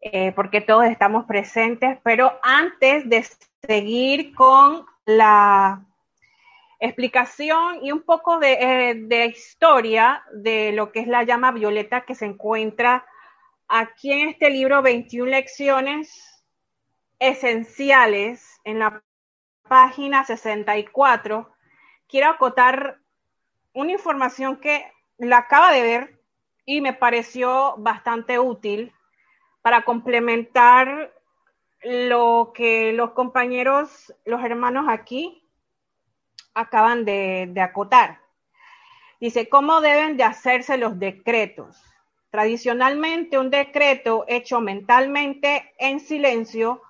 eh, porque todos estamos presentes. Pero antes de seguir con la explicación y un poco de, eh, de historia de lo que es la llama violeta que se encuentra aquí en este libro, 21 lecciones esenciales en la página 64, quiero acotar una información que la acaba de ver y me pareció bastante útil para complementar lo que los compañeros, los hermanos aquí acaban de, acotar. Dice, ¿cómo deben de hacerse los decretos? Tradicionalmente, un decreto hecho mentalmente en silencio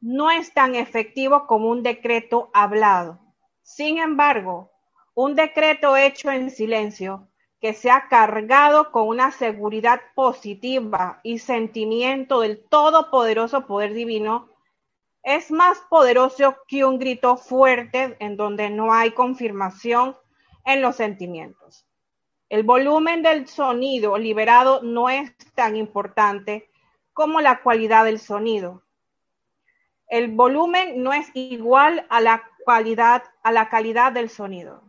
no es tan efectivo como un decreto hablado. Sin embargo, un decreto hecho en silencio, que se ha cargado con una seguridad positiva y sentimiento del todopoderoso poder divino, es más poderoso que un grito fuerte en donde no hay confirmación en los sentimientos. El volumen del sonido liberado no es tan importante como la cualidad del sonido. El volumen no es igual a la cualidad, a la calidad del sonido.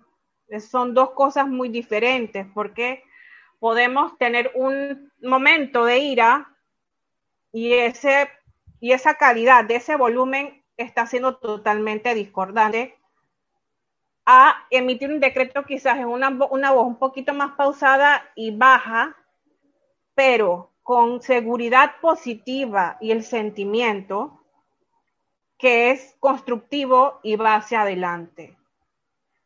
Son dos cosas muy diferentes porque podemos tener un momento de ira y ese y esa calidad de ese volumen está siendo totalmente discordante a emitir un decreto quizás en una, una voz un poquito más pausada y baja, pero con seguridad positiva y el sentimiento que es constructivo y va hacia adelante.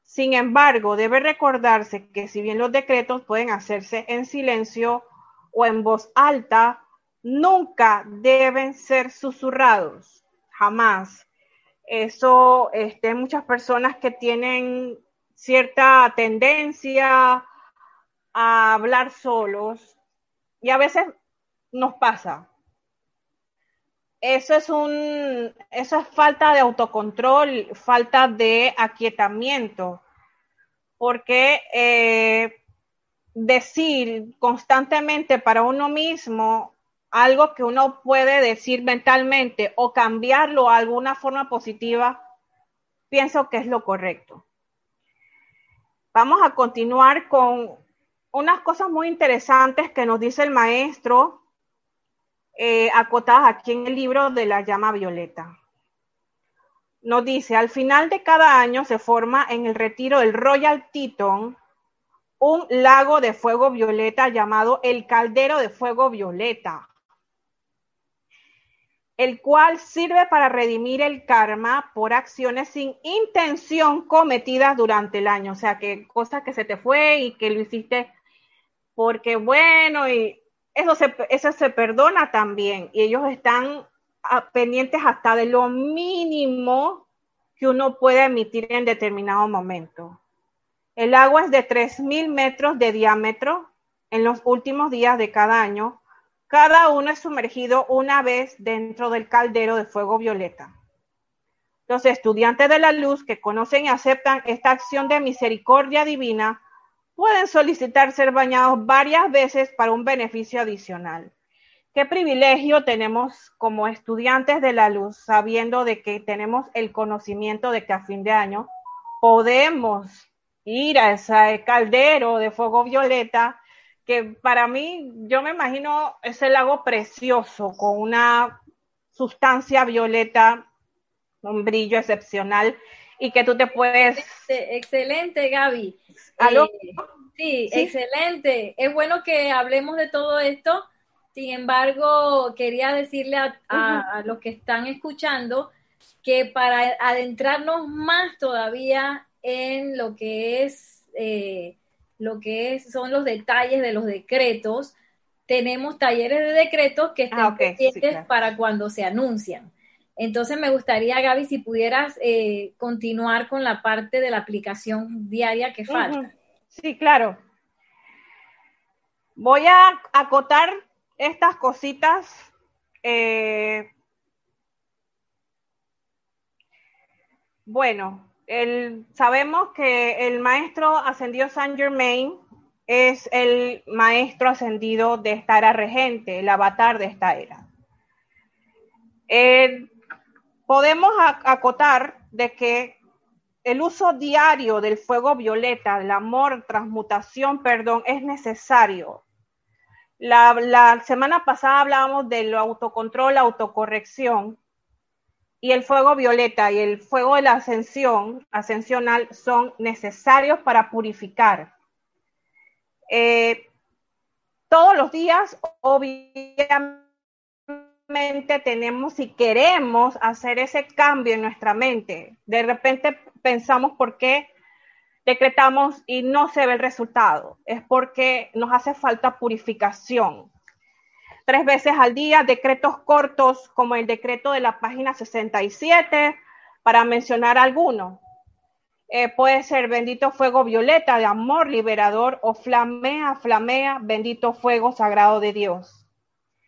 Sin embargo, debe recordarse que si bien los decretos pueden hacerse en silencio o en voz alta, nunca deben ser susurrados, jamás. Eso, este, muchas personas que tienen cierta tendencia a hablar solos y a veces nos pasa. Eso es un, eso es falta de autocontrol, falta de aquietamiento, porque eh, decir constantemente para uno mismo algo que uno puede decir mentalmente o cambiarlo a alguna forma positiva, pienso que es lo correcto. Vamos a continuar con unas cosas muy interesantes que nos dice el maestro, eh, acotadas aquí en el libro de la llama violeta. Nos dice, al final de cada año se forma en el retiro del Royal Teton un lago de fuego violeta llamado el caldero de fuego violeta el cual sirve para redimir el karma por acciones sin intención cometidas durante el año. O sea, que cosas que se te fue y que lo hiciste porque bueno, y eso se, eso se perdona también. Y ellos están pendientes hasta de lo mínimo que uno puede emitir en determinado momento. El agua es de 3.000 metros de diámetro en los últimos días de cada año cada uno es sumergido una vez dentro del caldero de fuego violeta. Los estudiantes de la luz que conocen y aceptan esta acción de misericordia divina pueden solicitar ser bañados varias veces para un beneficio adicional. Qué privilegio tenemos como estudiantes de la luz, sabiendo de que tenemos el conocimiento de que a fin de año podemos ir a ese caldero de fuego violeta que para mí, yo me imagino ese lago precioso con una sustancia violeta, un brillo excepcional y que tú te puedes... Excelente, Gaby. ¿Aló? Eh, sí, excelente. Es bueno que hablemos de todo esto. Sin embargo, quería decirle a, los que están escuchando que para adentrarnos más todavía en lo que es eh, lo que son los detalles de los decretos, tenemos talleres de decretos que están ah, pendientes para cuando se anuncian. Entonces me gustaría, Gaby, si pudieras eh, continuar con la parte de la aplicación diaria que falta. Sí, claro. Voy a acotar estas cositas. Eh, bueno, sabemos que el maestro ascendido Saint Germain es el maestro ascendido de esta era regente, el avatar de esta era. Eh, podemos acotar de que el uso diario del fuego violeta, el amor, transmutación, perdón, es necesario. La, la semana pasada hablábamos del autocontrol, autocorrección, y el fuego violeta y el fuego de la ascensión, ascensional, son necesarios para purificar. Eh, todos los días, obviamente, tenemos, si queremos hacer ese cambio en nuestra mente, de repente pensamos por qué decretamos y no se ve el resultado. Es porque nos hace falta purificación tres veces al día, decretos cortos como el decreto de la página 67, para mencionar algunos. Eh, puede ser bendito fuego violeta de amor liberador o flamea, flamea, bendito fuego sagrado de Dios.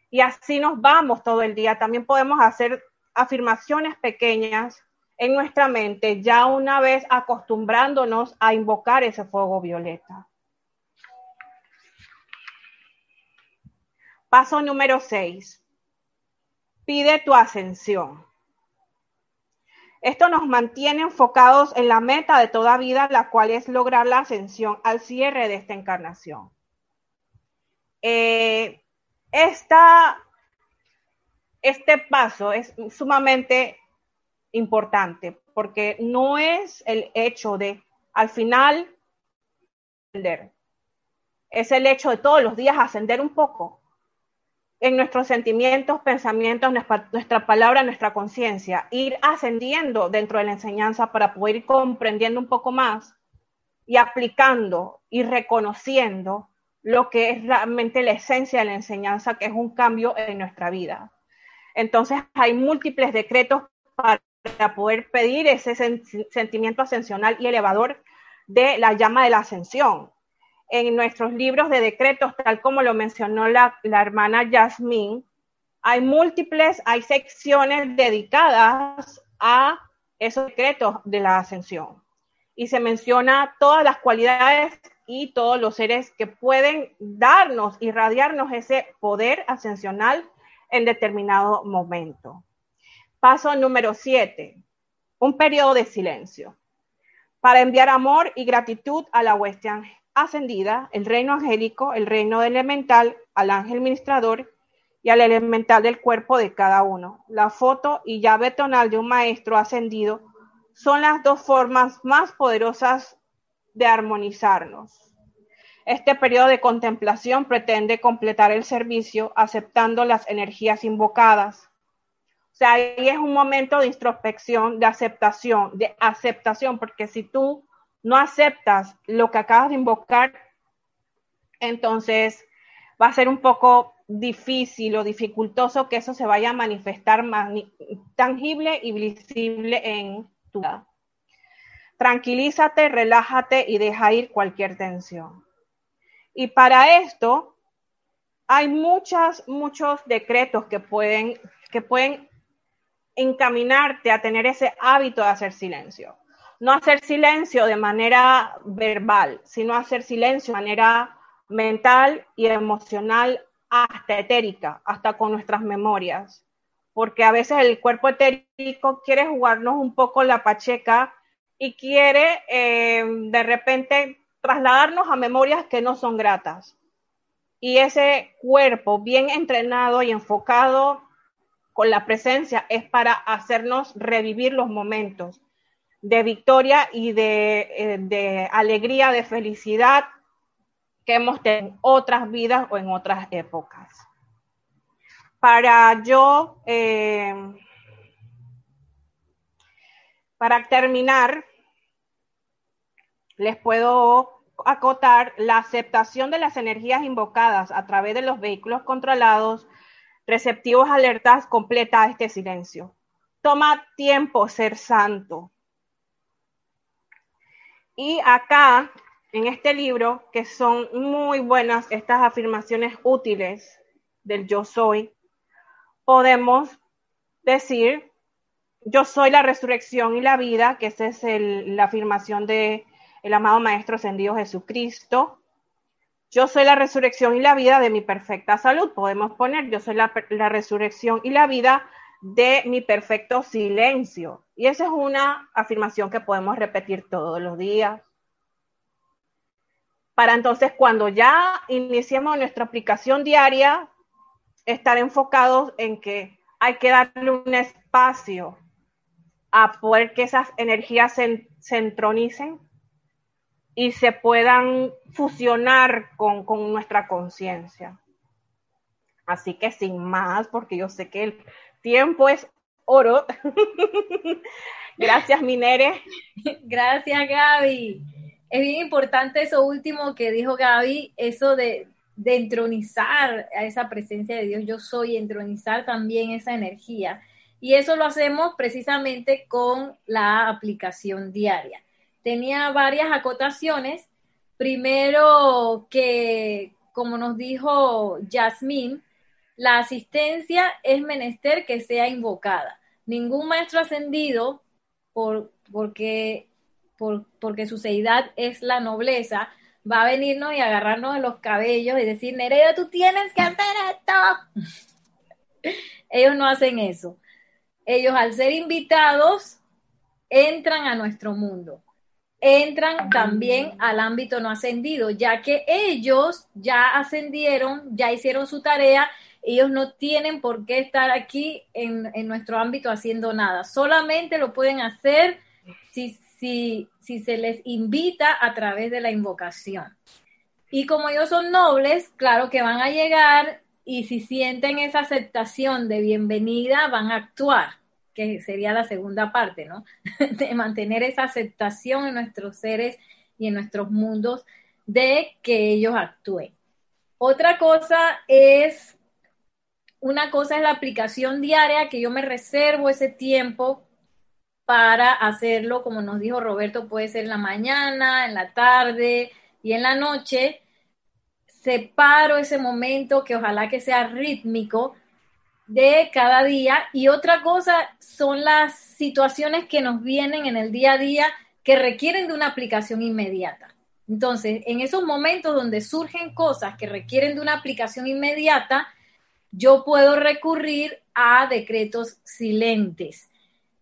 Y así nos vamos todo el día. También podemos hacer afirmaciones pequeñas en nuestra mente, ya una vez acostumbrándonos a invocar ese fuego violeta. Paso número 6. Pide tu ascensión. Esto nos mantiene enfocados en la meta de toda vida, la cual es lograr la ascensión al cierre de esta encarnación. Eh, este paso es sumamente importante porque no es el hecho de al final ascender, es el hecho de todos los días ascender un poco. En nuestros sentimientos, pensamientos, nuestra, nuestra palabra, nuestra conciencia, ir ascendiendo dentro de la enseñanza para poder ir comprendiendo un poco más y aplicando y reconociendo lo que es realmente la esencia de la enseñanza, que es un cambio en nuestra vida. Entonces hay múltiples decretos para poder pedir ese sentimiento ascensional y elevador de la llama de la ascensión. En nuestros libros de decretos, tal como lo mencionó la, hermana Yasmín, hay múltiples, hay secciones dedicadas a esos decretos de la ascensión. Y se menciona todas las cualidades y todos los seres que pueden darnos, irradiarnos ese poder ascensional en determinado momento. Paso número siete, un periodo de silencio. Para enviar amor y gratitud a la huestia ascendida, el reino angélico, el reino elemental, al ángel ministrador y al elemental del cuerpo de cada uno. La foto y llave tonal de un maestro ascendido son las dos formas más poderosas de armonizarnos. Este periodo de contemplación pretende completar el servicio aceptando las energías invocadas. O sea, ahí es un momento de introspección, de aceptación, de aceptación, porque si tú no aceptas lo que acabas de invocar, entonces va a ser un poco difícil o dificultoso que eso se vaya a manifestar más tangible y visible en tu vida. Tranquilízate, relájate y deja ir cualquier tensión. Y para esto hay muchas, muchos decretos que pueden, que pueden encaminarte a tener ese hábito de hacer silencio. No hacer silencio de manera verbal, sino hacer silencio de manera mental y emocional, hasta etérica, hasta con nuestras memorias. Porque a veces el cuerpo etérico quiere jugarnos un poco la pacheca y quiere eh, de repente trasladarnos a memorias que no son gratas. Y ese cuerpo bien entrenado y enfocado con la presencia es para hacernos revivir los momentos de victoria y de, eh, de alegría, de felicidad que hemos tenido en otras vidas o en otras épocas. Para yo, eh, para terminar, les puedo acotar la aceptación de las energías invocadas a través de los vehículos controlados, receptivos alertas, completa este silencio. Toma tiempo ser santo. Y acá, en este libro, que son muy buenas estas afirmaciones útiles del yo soy, podemos decir, yo soy la resurrección y la vida, que esa es la afirmación de el amado Maestro Ascendido Jesucristo. Yo soy la resurrección y la vida de mi perfecta salud. Podemos poner, yo soy la, la resurrección y la vida de mi perfecto silencio. Y esa es una afirmación que podemos repetir todos los días. Para entonces, cuando ya iniciemos nuestra aplicación diaria, estar enfocados en que hay que darle un espacio a poder que esas energías se, se entronicen y se puedan fusionar con, nuestra conciencia. Así que sin más, porque yo sé que el tiempo es oro. Gracias, Minere. Gracias, Gaby. Es bien importante eso último que dijo Gaby, eso de, de entronizar a esa presencia de Dios. Yo soy, entronizar también esa energía. Y eso lo hacemos precisamente con la aplicación diaria tenía varias acotaciones. Primero que, como nos dijo Yasmín, la asistencia es menester que sea invocada. Ningún maestro ascendido, por, porque, por, porque su seidad es la nobleza, va a venirnos y agarrarnos de los cabellos y decir, Nereida, tú tienes que hacer esto. Ellos no hacen eso. Ellos al ser invitados entran a nuestro mundo, entran también al ámbito no ascendido, ya que ellos ya ascendieron, ya hicieron su tarea, ellos no tienen por qué estar aquí en, en nuestro ámbito haciendo nada, solamente lo pueden hacer si si, se les invita a través de la invocación. Y como ellos son nobles, claro que van a llegar y si sienten esa aceptación de bienvenida, van a actuar, que sería la segunda parte, ¿no? De mantener esa aceptación en nuestros seres y en nuestros mundos de que ellos actúen. Otra cosa es, una cosa es la aplicación diaria, que yo me reservo ese tiempo para hacerlo, como nos dijo Roberto, puede ser en la mañana, en la tarde y en la noche. Separo ese momento que ojalá que sea rítmico de cada día. Y otra cosa son las situaciones que nos vienen en el día a día que requieren de una aplicación inmediata. Entonces, en esos momentos donde surgen cosas que requieren de una aplicación inmediata, yo puedo recurrir a decretos silentes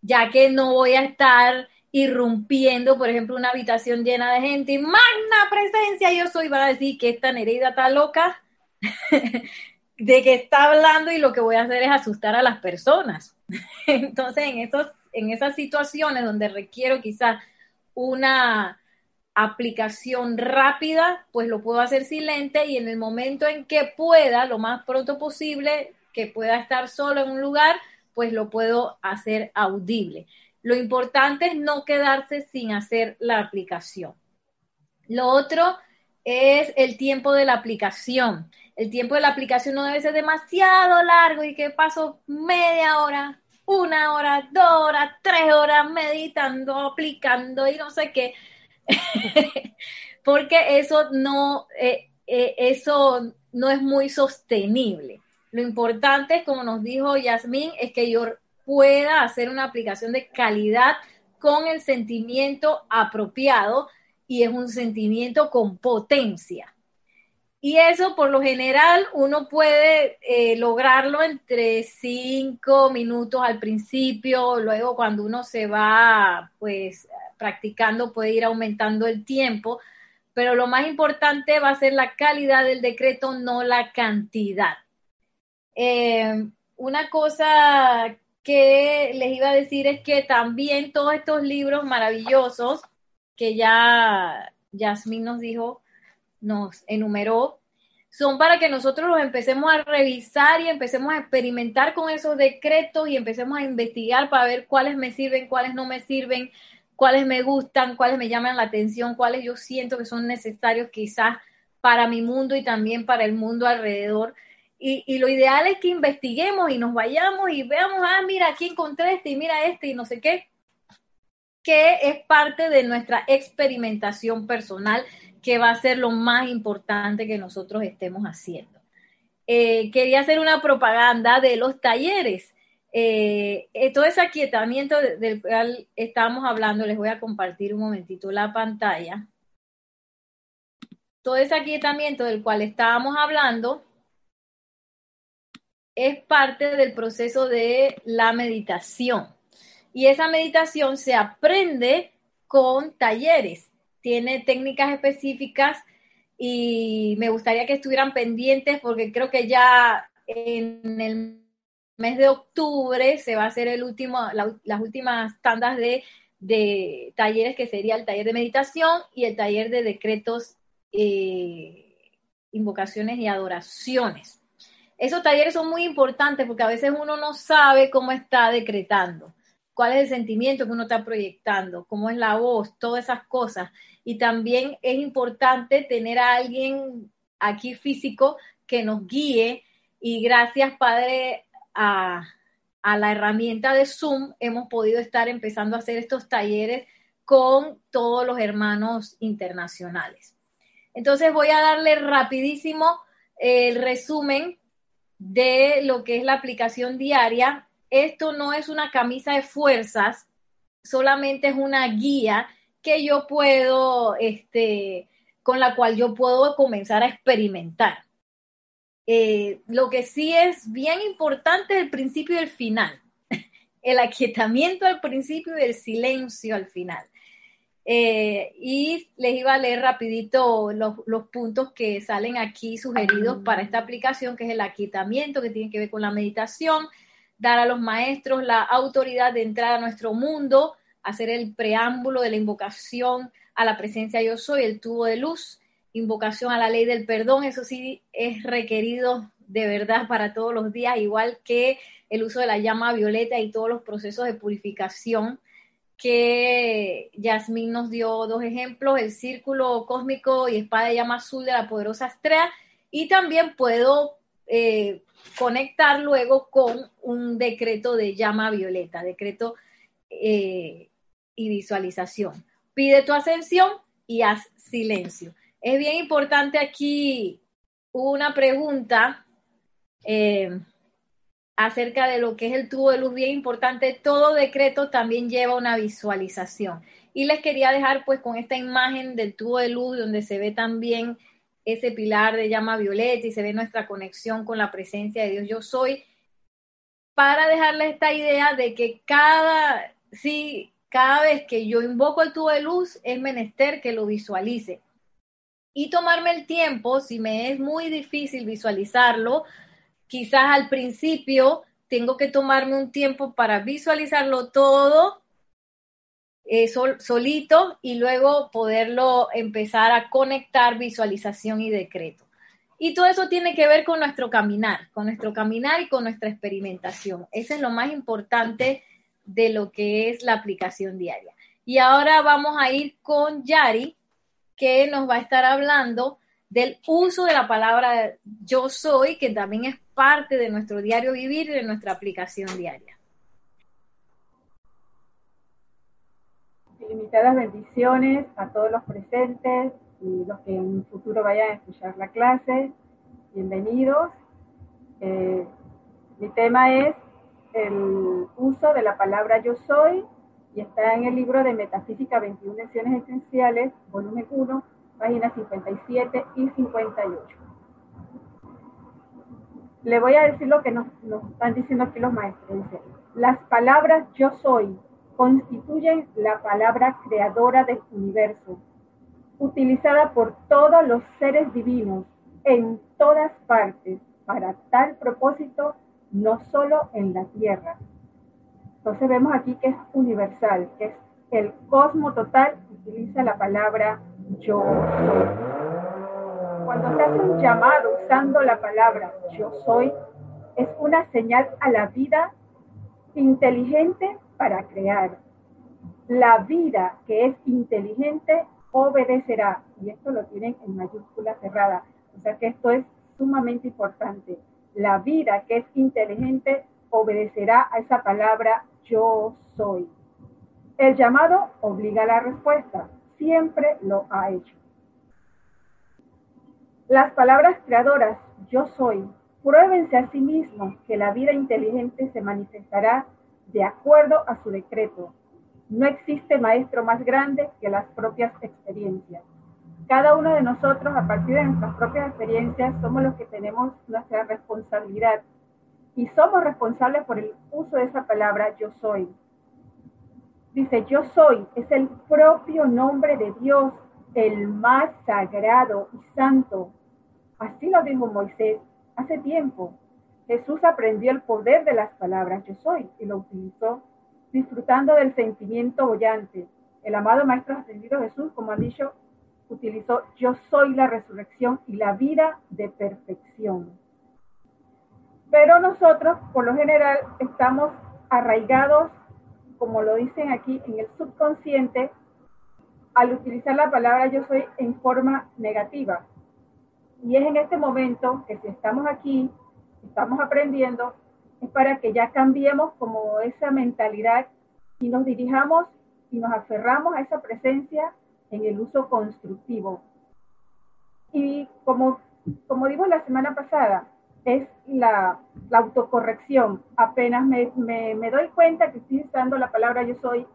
ya que no voy a estar irrumpiendo, por ejemplo, una habitación llena de gente y magna presencia, yo soy, va a decir que esta Nereida está loca, de que está hablando y lo que voy a hacer es asustar a las personas. Entonces, en, esos, en esas situaciones donde requiero quizás una aplicación rápida, pues lo puedo hacer silente y en el momento en que pueda, lo más pronto posible, que pueda estar solo en un lugar, pues lo puedo hacer audible. Lo importante es no quedarse sin hacer la aplicación. Lo otro es el tiempo de la aplicación. El tiempo de la aplicación no debe ser demasiado largo y que paso media hora, una hora, dos horas, tres horas meditando, aplicando y no sé qué. Porque eso no, eh, eh, eso no es muy sostenible. Lo importante, como nos dijo Yasmín, es que yo pueda hacer una aplicación de calidad con el sentimiento apropiado y es un sentimiento con potencia. Y eso por lo general uno puede eh, lograrlo entre cinco minutos al principio, luego cuando uno se va pues practicando puede ir aumentando el tiempo, pero lo más importante va a ser la calidad del decreto, no la cantidad. Eh, una cosa que les iba a decir es que también todos estos libros maravillosos que ya Yasmín nos dijo, nos enumeró, son para que nosotros los empecemos a revisar y empecemos a experimentar con esos decretos y empecemos a investigar para ver cuáles me sirven, cuáles no me sirven, cuáles me gustan, cuáles me llaman la atención, cuáles yo siento que son necesarios quizás para mi mundo y también para el mundo alrededor. Y, lo ideal es que investiguemos y nos vayamos y veamos, ah, mira, aquí encontré este y mira este y no sé qué, que es parte de nuestra experimentación personal, que va a ser lo más importante que nosotros estemos haciendo. Eh, quería hacer una propaganda de los talleres. Eh, eh, todo ese aquietamiento del cual estábamos hablando, les voy a compartir un momentito la pantalla. Todo ese aquietamiento del cual estábamos hablando es parte del proceso de la meditación. Y esa meditación se aprende con talleres. Tiene técnicas específicas y me gustaría que estuvieran pendientes porque creo que ya en el mes de octubre se va a hacer el último, las últimas tandas de, talleres que sería el taller de meditación y el taller de decretos, eh, invocaciones y adoraciones. Esos talleres son muy importantes porque a veces uno no sabe cómo está decretando, cuál es el sentimiento que uno está proyectando, cómo es la voz, todas esas cosas. Y también es importante tener a alguien aquí físico que nos guíe y gracias, Padre, a, la herramienta de Zoom hemos podido estar empezando a hacer estos talleres con todos los hermanos internacionales. Entonces voy a darle rapidísimo el resumen de lo que es la aplicación diaria. esto no es una camisa de fuerzas, solamente es una guía que yo puedo, este, con la cual yo puedo comenzar a experimentar. Eh, lo que sí es bien importante el principio y el final, el aquietamiento al principio y el silencio al final. Eh, y les iba a leer rapidito los, los, puntos que salen aquí sugeridos para esta aplicación, que es el aquietamiento, que tiene que ver con la meditación, dar a los maestros la autoridad de entrar a nuestro mundo, hacer el preámbulo de la invocación a la presencia yo soy, el tubo de luz, invocación a la ley del perdón, eso sí es requerido de verdad para todos los días, igual que el uso de la llama violeta y todos los procesos de purificación que Yasmín nos dio dos ejemplos, el círculo cósmico y espada de llama azul de la poderosa estrella, y también puedo eh, conectar luego con un decreto de llama violeta, decreto eh, y visualización. Pide tu ascensión y haz silencio. Es bien importante aquí una pregunta eh, acerca de lo que es el tubo de luz, bien importante. Todo decreto también lleva una visualización. Y les quería dejar pues con esta imagen del tubo de luz donde se ve también ese pilar de llama violeta y se ve nuestra conexión con la presencia de Dios yo soy, para dejarles esta idea de que cada, sí, cada vez que yo invoco el tubo de luz es menester que lo visualice y tomarme el tiempo, si me es muy difícil visualizarlo, quizás al principio tengo que tomarme un tiempo para visualizarlo todo eh, solito y luego poderlo empezar a conectar visualización y decreto. Y todo eso tiene que ver con nuestro caminar, con nuestro caminar y con nuestra experimentación. Eso es lo más importante de lo que es la aplicación diaria. Y ahora vamos a ir con Yari, que nos va a estar hablando del uso de la palabra yo soy, que también es parte de nuestro diario vivir y de nuestra aplicación diaria. Ilimitadas bendiciones a todos los presentes y los que en un futuro vayan a escuchar la clase. Bienvenidos. Eh, mi tema es el uso de la palabra yo soy y está en el libro de Metafísica 21 Lecciones Esenciales, volumen 1, páginas 57 y 58. Le voy a decir lo que nos, están diciendo aquí los maestros. Dice, las palabras yo soy constituyen la palabra creadora del universo, utilizada por todos los seres divinos en todas partes para tal propósito, no solo en la tierra, entonces vemos aquí que es universal, que es el cosmo total, utiliza la palabra yo soy. Cuando se hace un llamado usando la palabra yo soy, es una señal a la vida inteligente para crear. La vida que es inteligente obedecerá. Y esto lo tienen en mayúscula cerrada. O sea que esto es sumamente importante. La vida que es inteligente obedecerá a esa palabra yo soy. El llamado obliga a la respuesta, siempre lo ha hecho. Las palabras creadoras yo soy, pruébense a sí mismos que la vida inteligente se manifestará de acuerdo a su decreto. No existe maestro más grande que las propias experiencias. Cada uno de nosotros, a partir de nuestras propias experiencias, somos los que tenemos nuestra responsabilidad y somos responsables por el uso de esa palabra yo soy. Dice, yo soy, es el propio nombre de Dios, el más sagrado y santo. Así lo dijo Moisés hace tiempo. Jesús aprendió el poder de las palabras yo soy y lo utilizó disfrutando del sentimiento bollante. El amado Maestro Ascendido Jesús, como ha dicho, utilizó yo soy la resurrección y la vida de perfección. Pero nosotros, por lo general, estamos arraigados, como lo dicen aquí, en el subconsciente, al utilizar la palabra yo soy en forma negativa. Y es en este momento que si estamos aquí, estamos aprendiendo, es para que ya cambiemos como esa mentalidad y nos dirijamos y nos aferramos a esa presencia en el uso constructivo. Y como, como digo la semana pasada, es la, autocorrección. Apenas me, doy cuenta que estoy usando la palabra yo soy,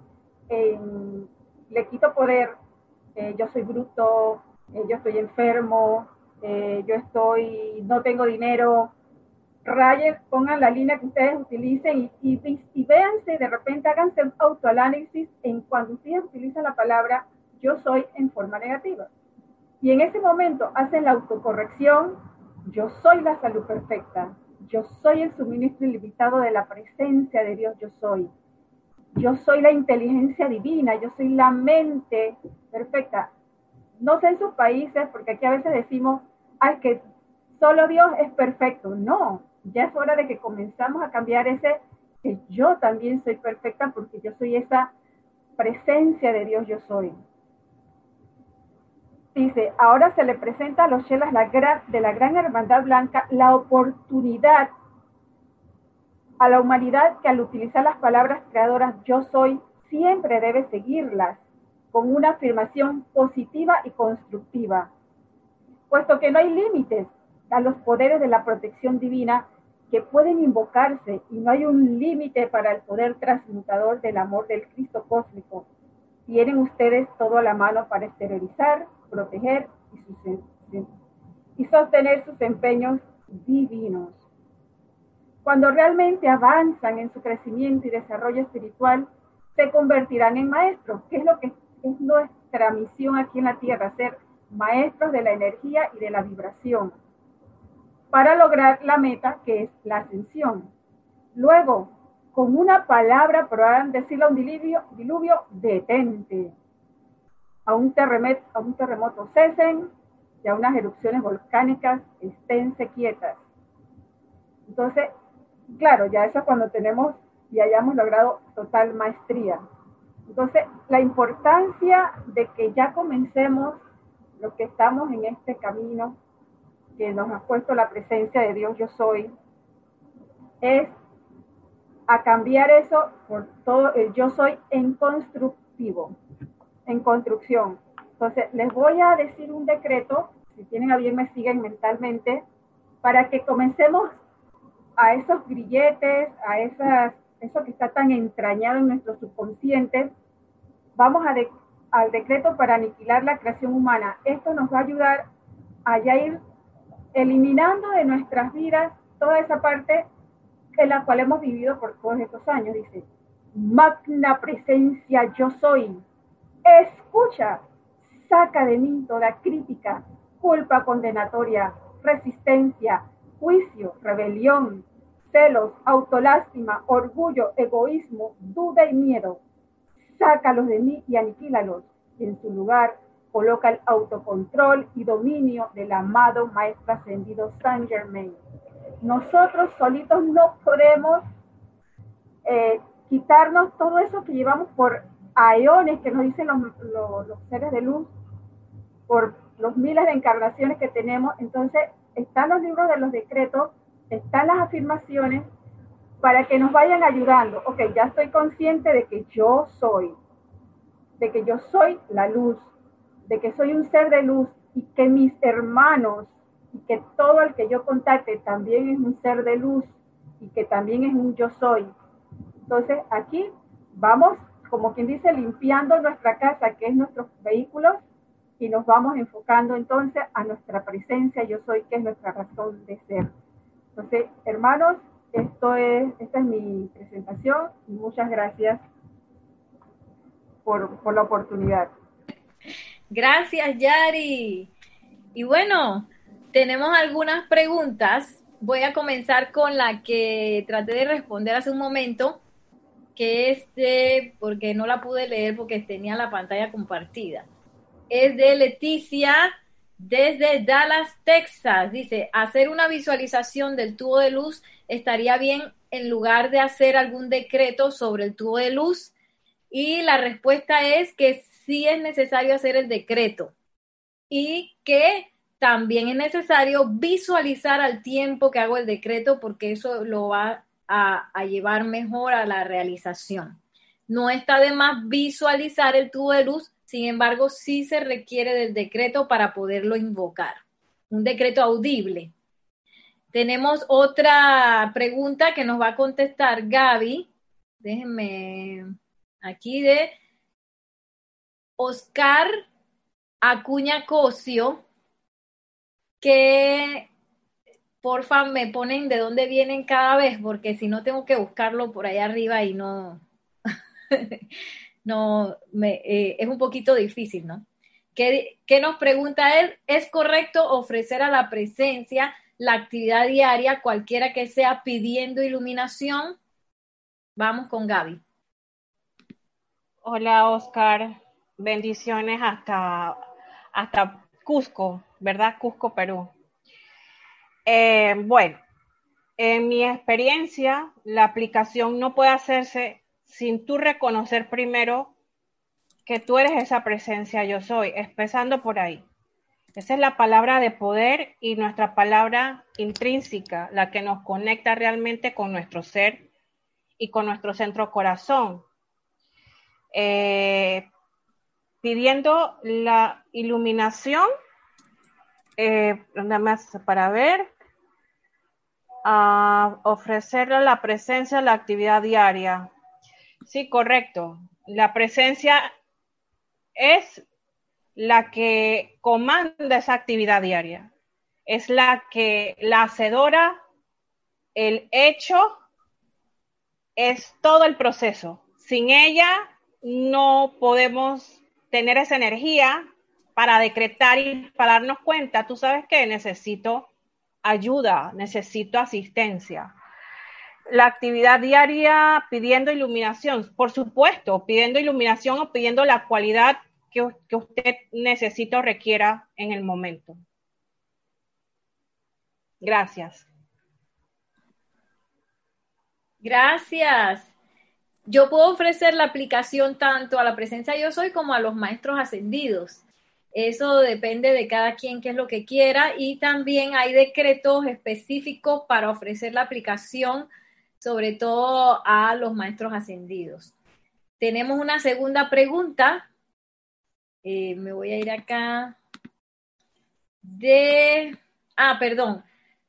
le quito poder, eh, yo soy bruto, eh, yo estoy enfermo, eh, yo estoy, no tengo dinero. Rayen, pongan la línea que ustedes utilicen y, y, y véanse, de repente háganse un autoanálisis en cuando ustedes utilizan la palabra yo soy en forma negativa. Y en ese momento hacen la autocorrección, yo soy la salud perfecta, yo soy el suministro ilimitado de la presencia de Dios, yo soy. Yo soy la inteligencia divina, yo soy la mente perfecta. No sé en sus países, porque aquí a veces decimos, ay, que solo Dios es perfecto. No, ya es hora de que comenzamos a cambiar ese, que yo también soy perfecta porque yo soy esa presencia de Dios, yo soy. Dice, ahora se le presenta a los chelas de la Gran Hermandad Blanca la oportunidad a la humanidad que al utilizar las palabras creadoras yo soy, siempre debe seguirlas con una afirmación positiva y constructiva, puesto que no hay límites a los poderes de la protección divina que pueden invocarse y no hay un límite para el poder transmutador del amor del Cristo cósmico. Tienen ustedes todo a la mano para exteriorizar proteger y, sostener sus empeños divinos. Cuando realmente avanzan en su crecimiento y desarrollo espiritual, se convertirán en maestros, que es lo que es nuestra misión aquí en la Tierra, ser maestros de la energía y de la vibración, para lograr la meta que es la ascensión. Luego, con una palabra podrán decirle a un diluvio, diluvio detente a un, terremoto, a un terremoto cesen y a unas erupciones volcánicas esténse quietas. Entonces, claro, ya eso es cuando tenemos y hayamos logrado total maestría. Entonces, la importancia de que ya comencemos los que estamos en este camino que nos ha puesto la presencia de Dios yo soy, es a cambiar eso por todo el yo soy en constructivo en construcción. Entonces, les voy a decir un decreto, si tienen a bien me siguen mentalmente, para que comencemos a esos grilletes, a eso que está tan entrañado en nuestro subconsciente, vamos al decreto para aniquilar la creación humana. Esto nos va a ayudar a ya ir eliminando de nuestras vidas toda esa parte en la cual hemos vivido por todos estos años. Dice, magna presencia yo soy, Escucha, saca de mí toda crítica, culpa condenatoria, resistencia, juicio, rebelión, celos, autolástima, orgullo, egoísmo, duda y miedo. Sácalos de mí y aniquílalos. En su lugar coloca el autocontrol y dominio del amado Maestro Ascendido Saint Germain. Nosotros solitos no podemos eh, quitarnos todo eso que llevamos por aeones que nos dicen los, seres de luz por los miles de encarnaciones que tenemos. Entonces, están los libros de los decretos, están las afirmaciones para que nos vayan ayudando. Ok, ya estoy consciente de que yo soy, de que yo soy la luz, de que soy un ser de luz y que mis hermanos y que todo el que yo contacte también es un ser de luz y que también es un yo soy. Entonces, aquí vamos como quien dice, limpiando nuestra casa, que es nuestros vehículos, y nos vamos enfocando entonces a nuestra presencia, yo soy, que es nuestra razón de ser. Entonces, hermanos, esto es, esta es mi presentación muchas gracias por, por la oportunidad. Gracias, Yari. Y bueno, tenemos algunas preguntas. Voy a comenzar con la que traté de responder hace un momento que es de, porque no la pude leer porque tenía la pantalla compartida. Es de Leticia desde Dallas, Texas. Dice, hacer una visualización del tubo de luz estaría bien en lugar de hacer algún decreto sobre el tubo de luz. Y la respuesta es que sí es necesario hacer el decreto y que también es necesario visualizar al tiempo que hago el decreto porque eso lo va a, llevar mejor a la realización. No está de más visualizar el tubo de luz, sin embargo, sí se requiere del decreto para poderlo invocar. Un decreto audible. Tenemos otra pregunta que nos va a contestar Gaby. Déjenme aquí de Oscar Acuña Cosio, que porfa me ponen de dónde vienen cada vez, porque si no tengo que buscarlo por ahí arriba y no, no, me, eh, es un poquito difícil, ¿no? ¿Qué, ¿Qué nos pregunta él? ¿Es correcto ofrecer a la presencia la actividad diaria, cualquiera que sea, pidiendo iluminación? Vamos con Gaby. Hola, Oscar. Bendiciones hasta, hasta Cusco, ¿verdad? Cusco, Perú. Eh, bueno, en mi experiencia, la aplicación no puede hacerse sin tú reconocer primero que tú eres esa presencia yo soy, empezando por ahí. Esa es la palabra de poder y nuestra palabra intrínseca, la que nos conecta realmente con nuestro ser y con nuestro centro corazón. Eh, pidiendo la iluminación, eh, nada más para ver, a ofrecerle la presencia, la actividad diaria. Sí, correcto. La presencia es la que comanda esa actividad diaria. Es la que la hacedora, el hecho, es todo el proceso. Sin ella no podemos tener esa energía para decretar y para darnos cuenta, tú sabes que necesito ayuda, necesito asistencia. La actividad diaria pidiendo iluminación, por supuesto, pidiendo iluminación o pidiendo la cualidad que, usted necesita o requiera en el momento. Gracias. Gracias. Yo puedo ofrecer la aplicación tanto a la presencia yo soy como a los maestros ascendidos. Eso depende de cada quien qué es lo que quiera y también hay decretos específicos para ofrecer la aplicación, sobre todo a los maestros ascendidos. Tenemos una segunda pregunta. Eh, me voy a ir acá. De. Ah, perdón.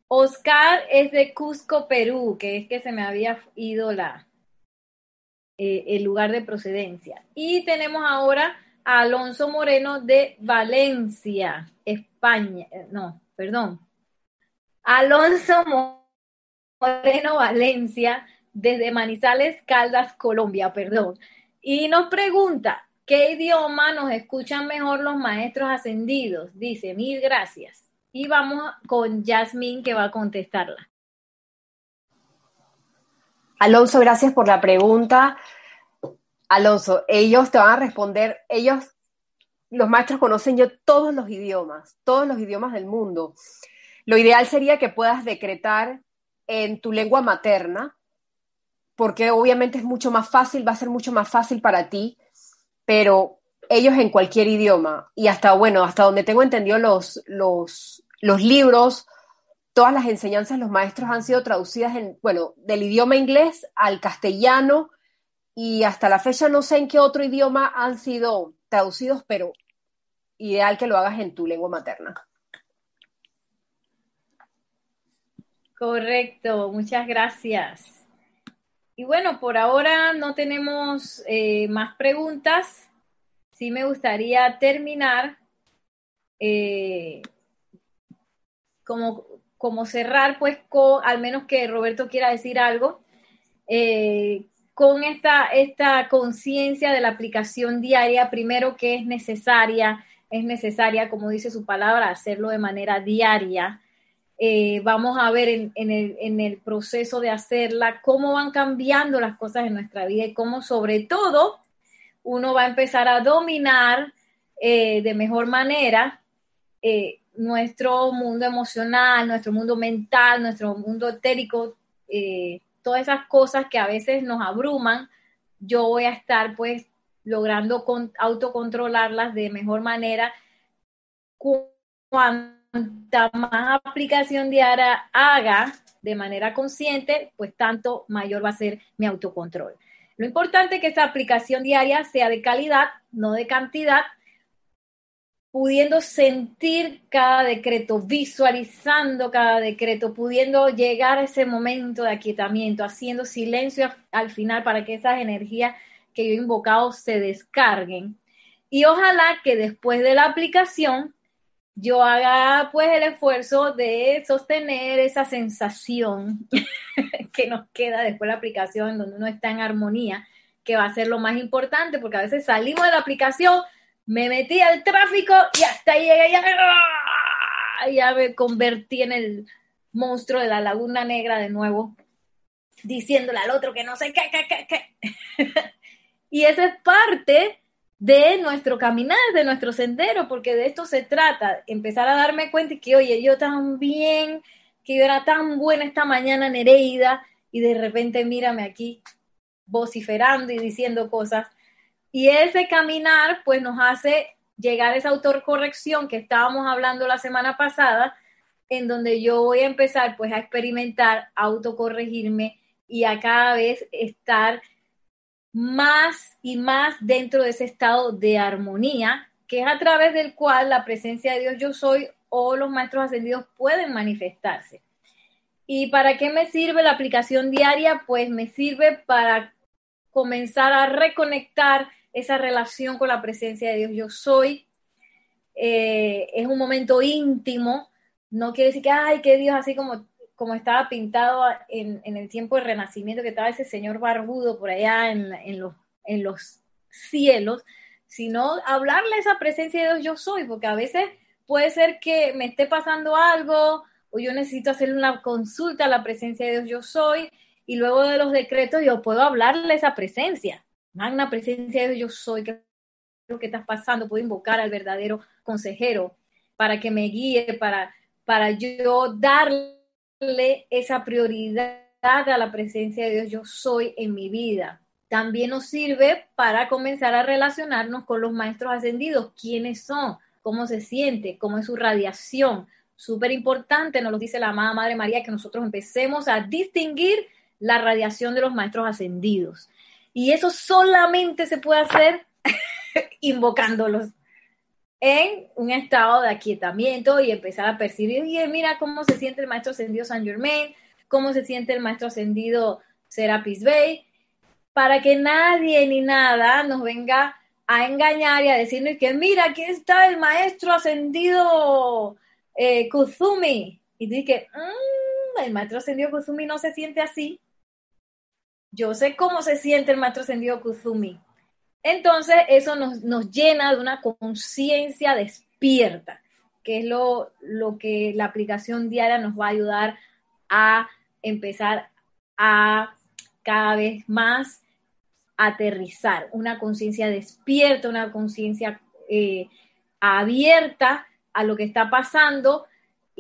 Oscar es de Cusco, Perú, que es que se me había ido la, eh, el lugar de procedencia. Y tenemos ahora Alonso Moreno de Valencia, España. Eh, no, perdón. Alonso Moreno Valencia, desde Manizales, Caldas, Colombia, perdón. Y nos pregunta, ¿qué idioma nos escuchan mejor los maestros ascendidos? Dice, mil gracias. Y vamos con Yasmín que va a contestarla. Alonso, gracias por la pregunta. Alonso, ellos te van a responder, ellos, los maestros conocen yo todos los idiomas, todos los idiomas del mundo. Lo ideal sería que puedas decretar en tu lengua materna, porque obviamente es mucho más fácil, va a ser mucho más fácil para ti, pero ellos en cualquier idioma. Y hasta, bueno, hasta donde tengo entendido los, los, los libros, todas las enseñanzas los maestros han sido traducidas en, bueno, del idioma inglés al castellano y hasta la fecha no sé en qué otro idioma han sido traducidos, pero ideal que lo hagas en tu lengua materna. Correcto, muchas gracias. Y bueno, por ahora no tenemos eh, más preguntas. Sí me gustaría terminar, eh, como, como cerrar, pues, con, al menos que Roberto quiera decir algo. Eh, con esta, esta conciencia de la aplicación diaria, primero que es necesaria, es necesaria, como dice su palabra, hacerlo de manera diaria. Eh, vamos a ver en, el, en, el, proceso de hacerla cómo van cambiando las cosas en nuestra vida y cómo sobre todo uno va a empezar a dominar eh, de mejor manera eh, nuestro mundo emocional, nuestro mundo mental, nuestro mundo etérico, todas esas cosas que a veces nos abruman, yo voy a estar pues logrando autocontrolarlas de mejor manera. Cuanta más aplicación diaria haga de manera consciente, pues tanto mayor va a ser mi autocontrol. Lo importante es que esa aplicación diaria sea de calidad, no de cantidad, pudiendo sentir cada decreto, visualizando cada decreto, pudiendo llegar a ese momento de aquietamiento, haciendo silencio al final para que esas energías que yo he invocado se descarguen. Y ojalá que después de la aplicación yo haga pues el esfuerzo de sostener esa sensación que nos queda después de la aplicación, donde uno está en armonía, que va a ser lo más importante, porque a veces salimos de la aplicación, me metí al tráfico y hasta llegué, ya, ya me convertí en el monstruo de la laguna negra de nuevo, diciéndole al otro que no sé qué, qué, qué, qué. y esa es parte de nuestro caminar, de nuestro sendero, porque de esto se trata, empezar a darme cuenta y que, oye, yo también, que yo era tan buena esta mañana, Nereida, y de repente mírame aquí vociferando y diciendo cosas y ese caminar, pues nos hace llegar a esa autorcorrección que estábamos hablando la semana pasada, en donde yo voy a empezar pues a experimentar, a autocorregirme y a cada vez estar más y más dentro de ese estado de armonía, que es a través del cual la presencia de Dios yo soy o los maestros ascendidos pueden manifestarse. ¿Y para qué me sirve la aplicación diaria? Pues me sirve para comenzar a reconectar esa relación con la presencia de Dios. Yo soy, eh, es un momento íntimo, no quiere decir que, ay, que Dios, así como, como estaba pintado en, el tiempo del Renacimiento, que estaba ese señor barbudo por allá en, los, en los cielos, sino hablarle esa presencia de Dios yo soy, porque a veces puede ser que me esté pasando algo o yo necesito hacer una consulta a la presencia de Dios yo soy y luego de los decretos yo puedo hablarle esa presencia magna presencia de Dios yo soy, que lo que estás pasando, puedo invocar al verdadero consejero para que me guíe, para, para yo darle esa prioridad a la presencia de Dios yo soy en mi vida. También nos sirve para comenzar a relacionarnos con los maestros ascendidos, quiénes son, cómo se siente, cómo es su radiación. Súper importante, nos lo dice la amada Madre María, que nosotros empecemos a distinguir la radiación de los maestros ascendidos. Y eso solamente se puede hacer invocándolos en un estado de aquietamiento y empezar a percibir, y mira cómo se siente el maestro ascendido San Germain, cómo se siente el maestro ascendido Serapis Bey, para que nadie ni nada nos venga a engañar y a decirnos que mira, aquí está el maestro ascendido eh, Kuzumi. Y dice que mm, el maestro ascendido Kuzumi no se siente así yo sé cómo se siente el maestro ascendido Kuzumi. Entonces, eso nos, llena de una conciencia despierta, que es lo, lo que la aplicación diaria nos va a ayudar a empezar a cada vez más aterrizar, una conciencia despierta, una conciencia eh, abierta a lo que está pasando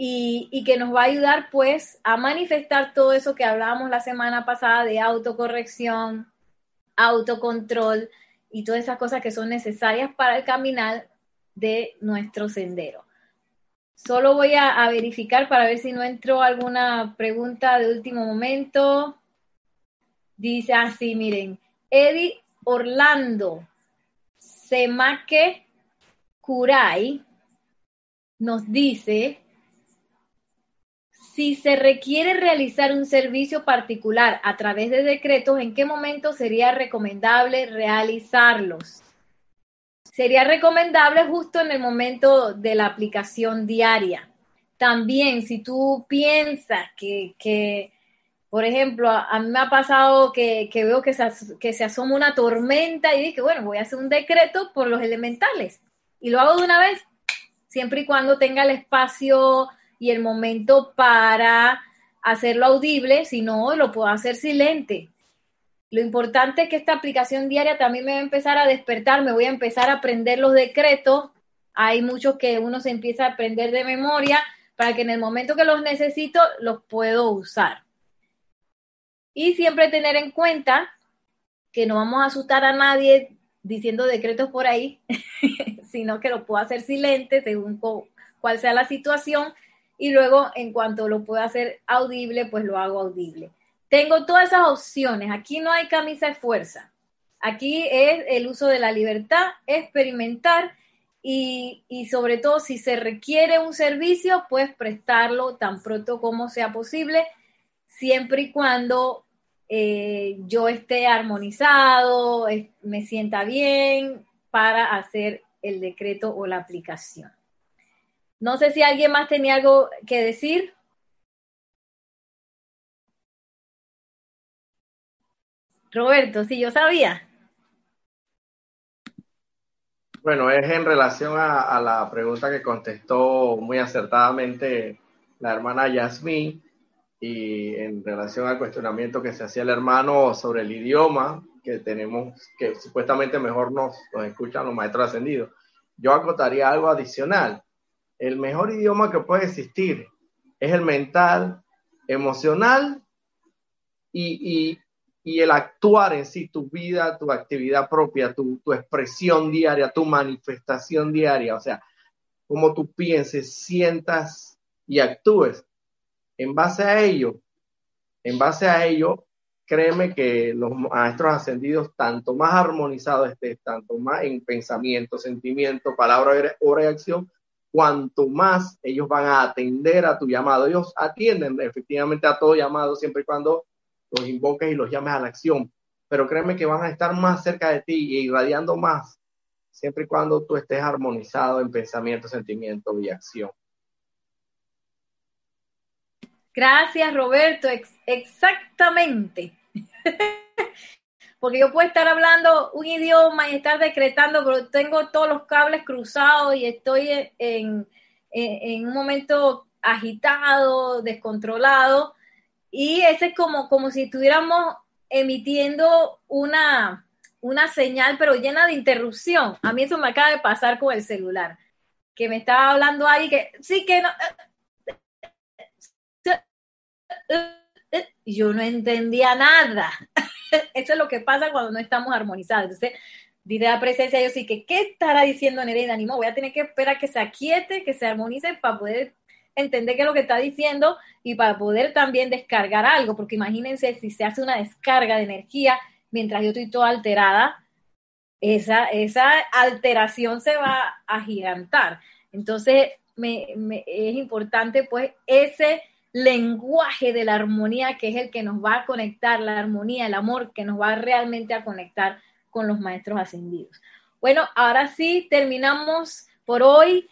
y, que nos va a ayudar pues a manifestar todo eso que hablábamos la semana pasada de autocorrección, autocontrol y todas esas cosas que son necesarias para el caminar de nuestro sendero. Solo voy a, verificar para ver si no entró alguna pregunta de último momento. Dice así, miren, Eddie Orlando Semaque Kurai nos dice si se requiere realizar un servicio particular a través de decretos, ¿en qué momento sería recomendable realizarlos? Sería recomendable justo en el momento de la aplicación diaria. También, si tú piensas que, por ejemplo, a, mí me ha pasado que, veo que se, que se asoma una tormenta y dije, bueno, voy a hacer un decreto por los elementales. Y lo hago de una vez, siempre y cuando tenga el espacio y el momento para hacerlo audible, si no, lo puedo hacer silente. Lo importante es que esta aplicación diaria también me va a empezar a despertar, me voy a empezar a aprender los decretos. Hay muchos que uno se empieza a aprender de memoria para que en el momento que los necesito los puedo usar. Y siempre tener en cuenta que no vamos a asustar a nadie diciendo decretos por ahí, sino que lo puedo hacer silente según cuál sea la situación y luego en cuanto lo pueda hacer audible, pues lo hago audible. Tengo todas esas opciones. Aquí no hay camisa de fuerza. Aquí es el uso de la libertad, experimentar y, y, sobre todo si se requiere un servicio, pues prestarlo tan pronto como sea posible, siempre y cuando eh, yo esté armonizado, me sienta bien para hacer el decreto o la aplicación. No sé si alguien más tenía algo que decir. Roberto, sí, yo sabía. Bueno, es en relación a, la pregunta que contestó muy acertadamente la hermana Yasmín y en relación al cuestionamiento que se hacía el hermano sobre el idioma que tenemos, que supuestamente mejor nos, nos escuchan los maestros ascendidos. Yo acotaría algo adicional. El mejor idioma que puede existir es el mental, emocional y, y, y el actuar en sí, tu vida, tu actividad propia, tu, tu expresión diaria, tu manifestación diaria, o sea, cómo tú pienses, sientas y actúes. En base a ello, en base a ello, créeme que los maestros ascendidos, tanto más armonizados estés, tanto más en pensamiento, sentimiento, palabra o reacción, cuanto más ellos van a atender a tu llamado. Ellos atienden efectivamente a todo llamado siempre y cuando los invoques y los llames a la acción. Pero créeme que van a estar más cerca de ti y irradiando más, siempre y cuando tú estés armonizado en pensamiento, sentimiento y acción. Gracias, Roberto. exactamente. Porque yo puedo estar hablando un idioma y estar decretando, pero tengo todos los cables cruzados y estoy en, en un momento agitado, descontrolado y ese es como, como si estuviéramos emitiendo una, una señal, pero llena de interrupción. A mí eso me acaba de pasar con el celular, que me estaba hablando ahí que sí que no. Yo no entendía nada. Eso es lo que pasa cuando no estamos armonizados. Entonces, dice la presencia, yo sí que, ¿qué estará diciendo Nereida? Ni voy a tener que esperar que se aquiete, que se armonice para poder entender qué es lo que está diciendo y para poder también descargar algo, porque imagínense si se hace una descarga de energía mientras yo estoy toda alterada, esa, esa alteración se va a gigantar. Entonces, me, es importante pues ese lenguaje de la armonía que es el que nos va a conectar, la armonía, el amor que nos va realmente a conectar con los maestros ascendidos. Bueno, ahora sí, terminamos por hoy.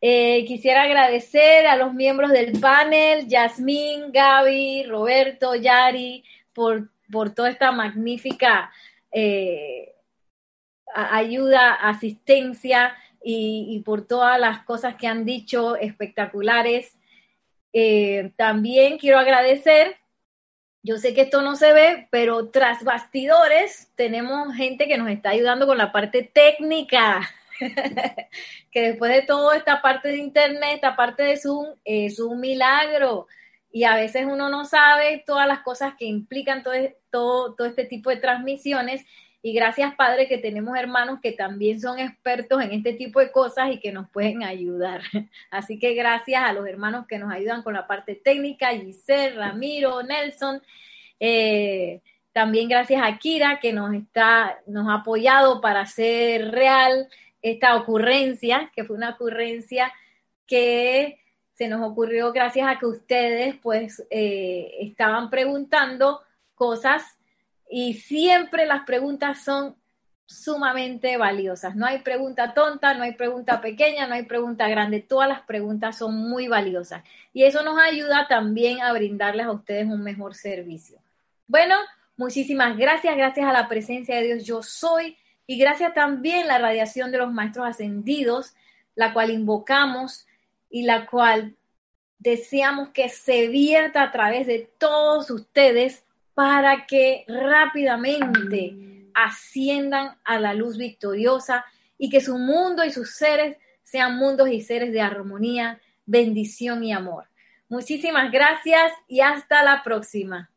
Eh, quisiera agradecer a los miembros del panel, Yasmín, Gaby, Roberto, Yari, por, por toda esta magnífica eh, ayuda, asistencia y, por todas las cosas que han dicho espectaculares. Eh, también quiero agradecer, yo sé que esto no se ve, pero tras bastidores tenemos gente que nos está ayudando con la parte técnica. que después de todo esta parte de internet, esta parte de Zoom, es un milagro. Y a veces uno no sabe todas las cosas que implican todo, todo, todo este tipo de transmisiones. Y gracias, Padre, que tenemos hermanos que también son expertos en este tipo de cosas y que nos pueden ayudar. Así que gracias a los hermanos que nos ayudan con la parte técnica, Giselle, Ramiro, Nelson. Eh, también gracias a Kira que nos está, nos ha apoyado para hacer real esta ocurrencia, que fue una ocurrencia que se nos ocurrió gracias a que ustedes pues eh, estaban preguntando cosas y siempre las preguntas son sumamente valiosas. No hay pregunta tonta, no hay pregunta pequeña, no hay pregunta grande. Todas las preguntas son muy valiosas. Y eso nos ayuda también a brindarles a ustedes un mejor servicio. Bueno, muchísimas gracias. Gracias a la presencia de Dios. Yo soy y gracias también la radiación de los maestros ascendidos, la cual invocamos y la cual deseamos que se vierta a través de todos ustedes para que rápidamente asciendan a la luz victoriosa y que su mundo y sus seres sean mundos y seres de armonía, bendición y amor. Muchísimas gracias y hasta la próxima.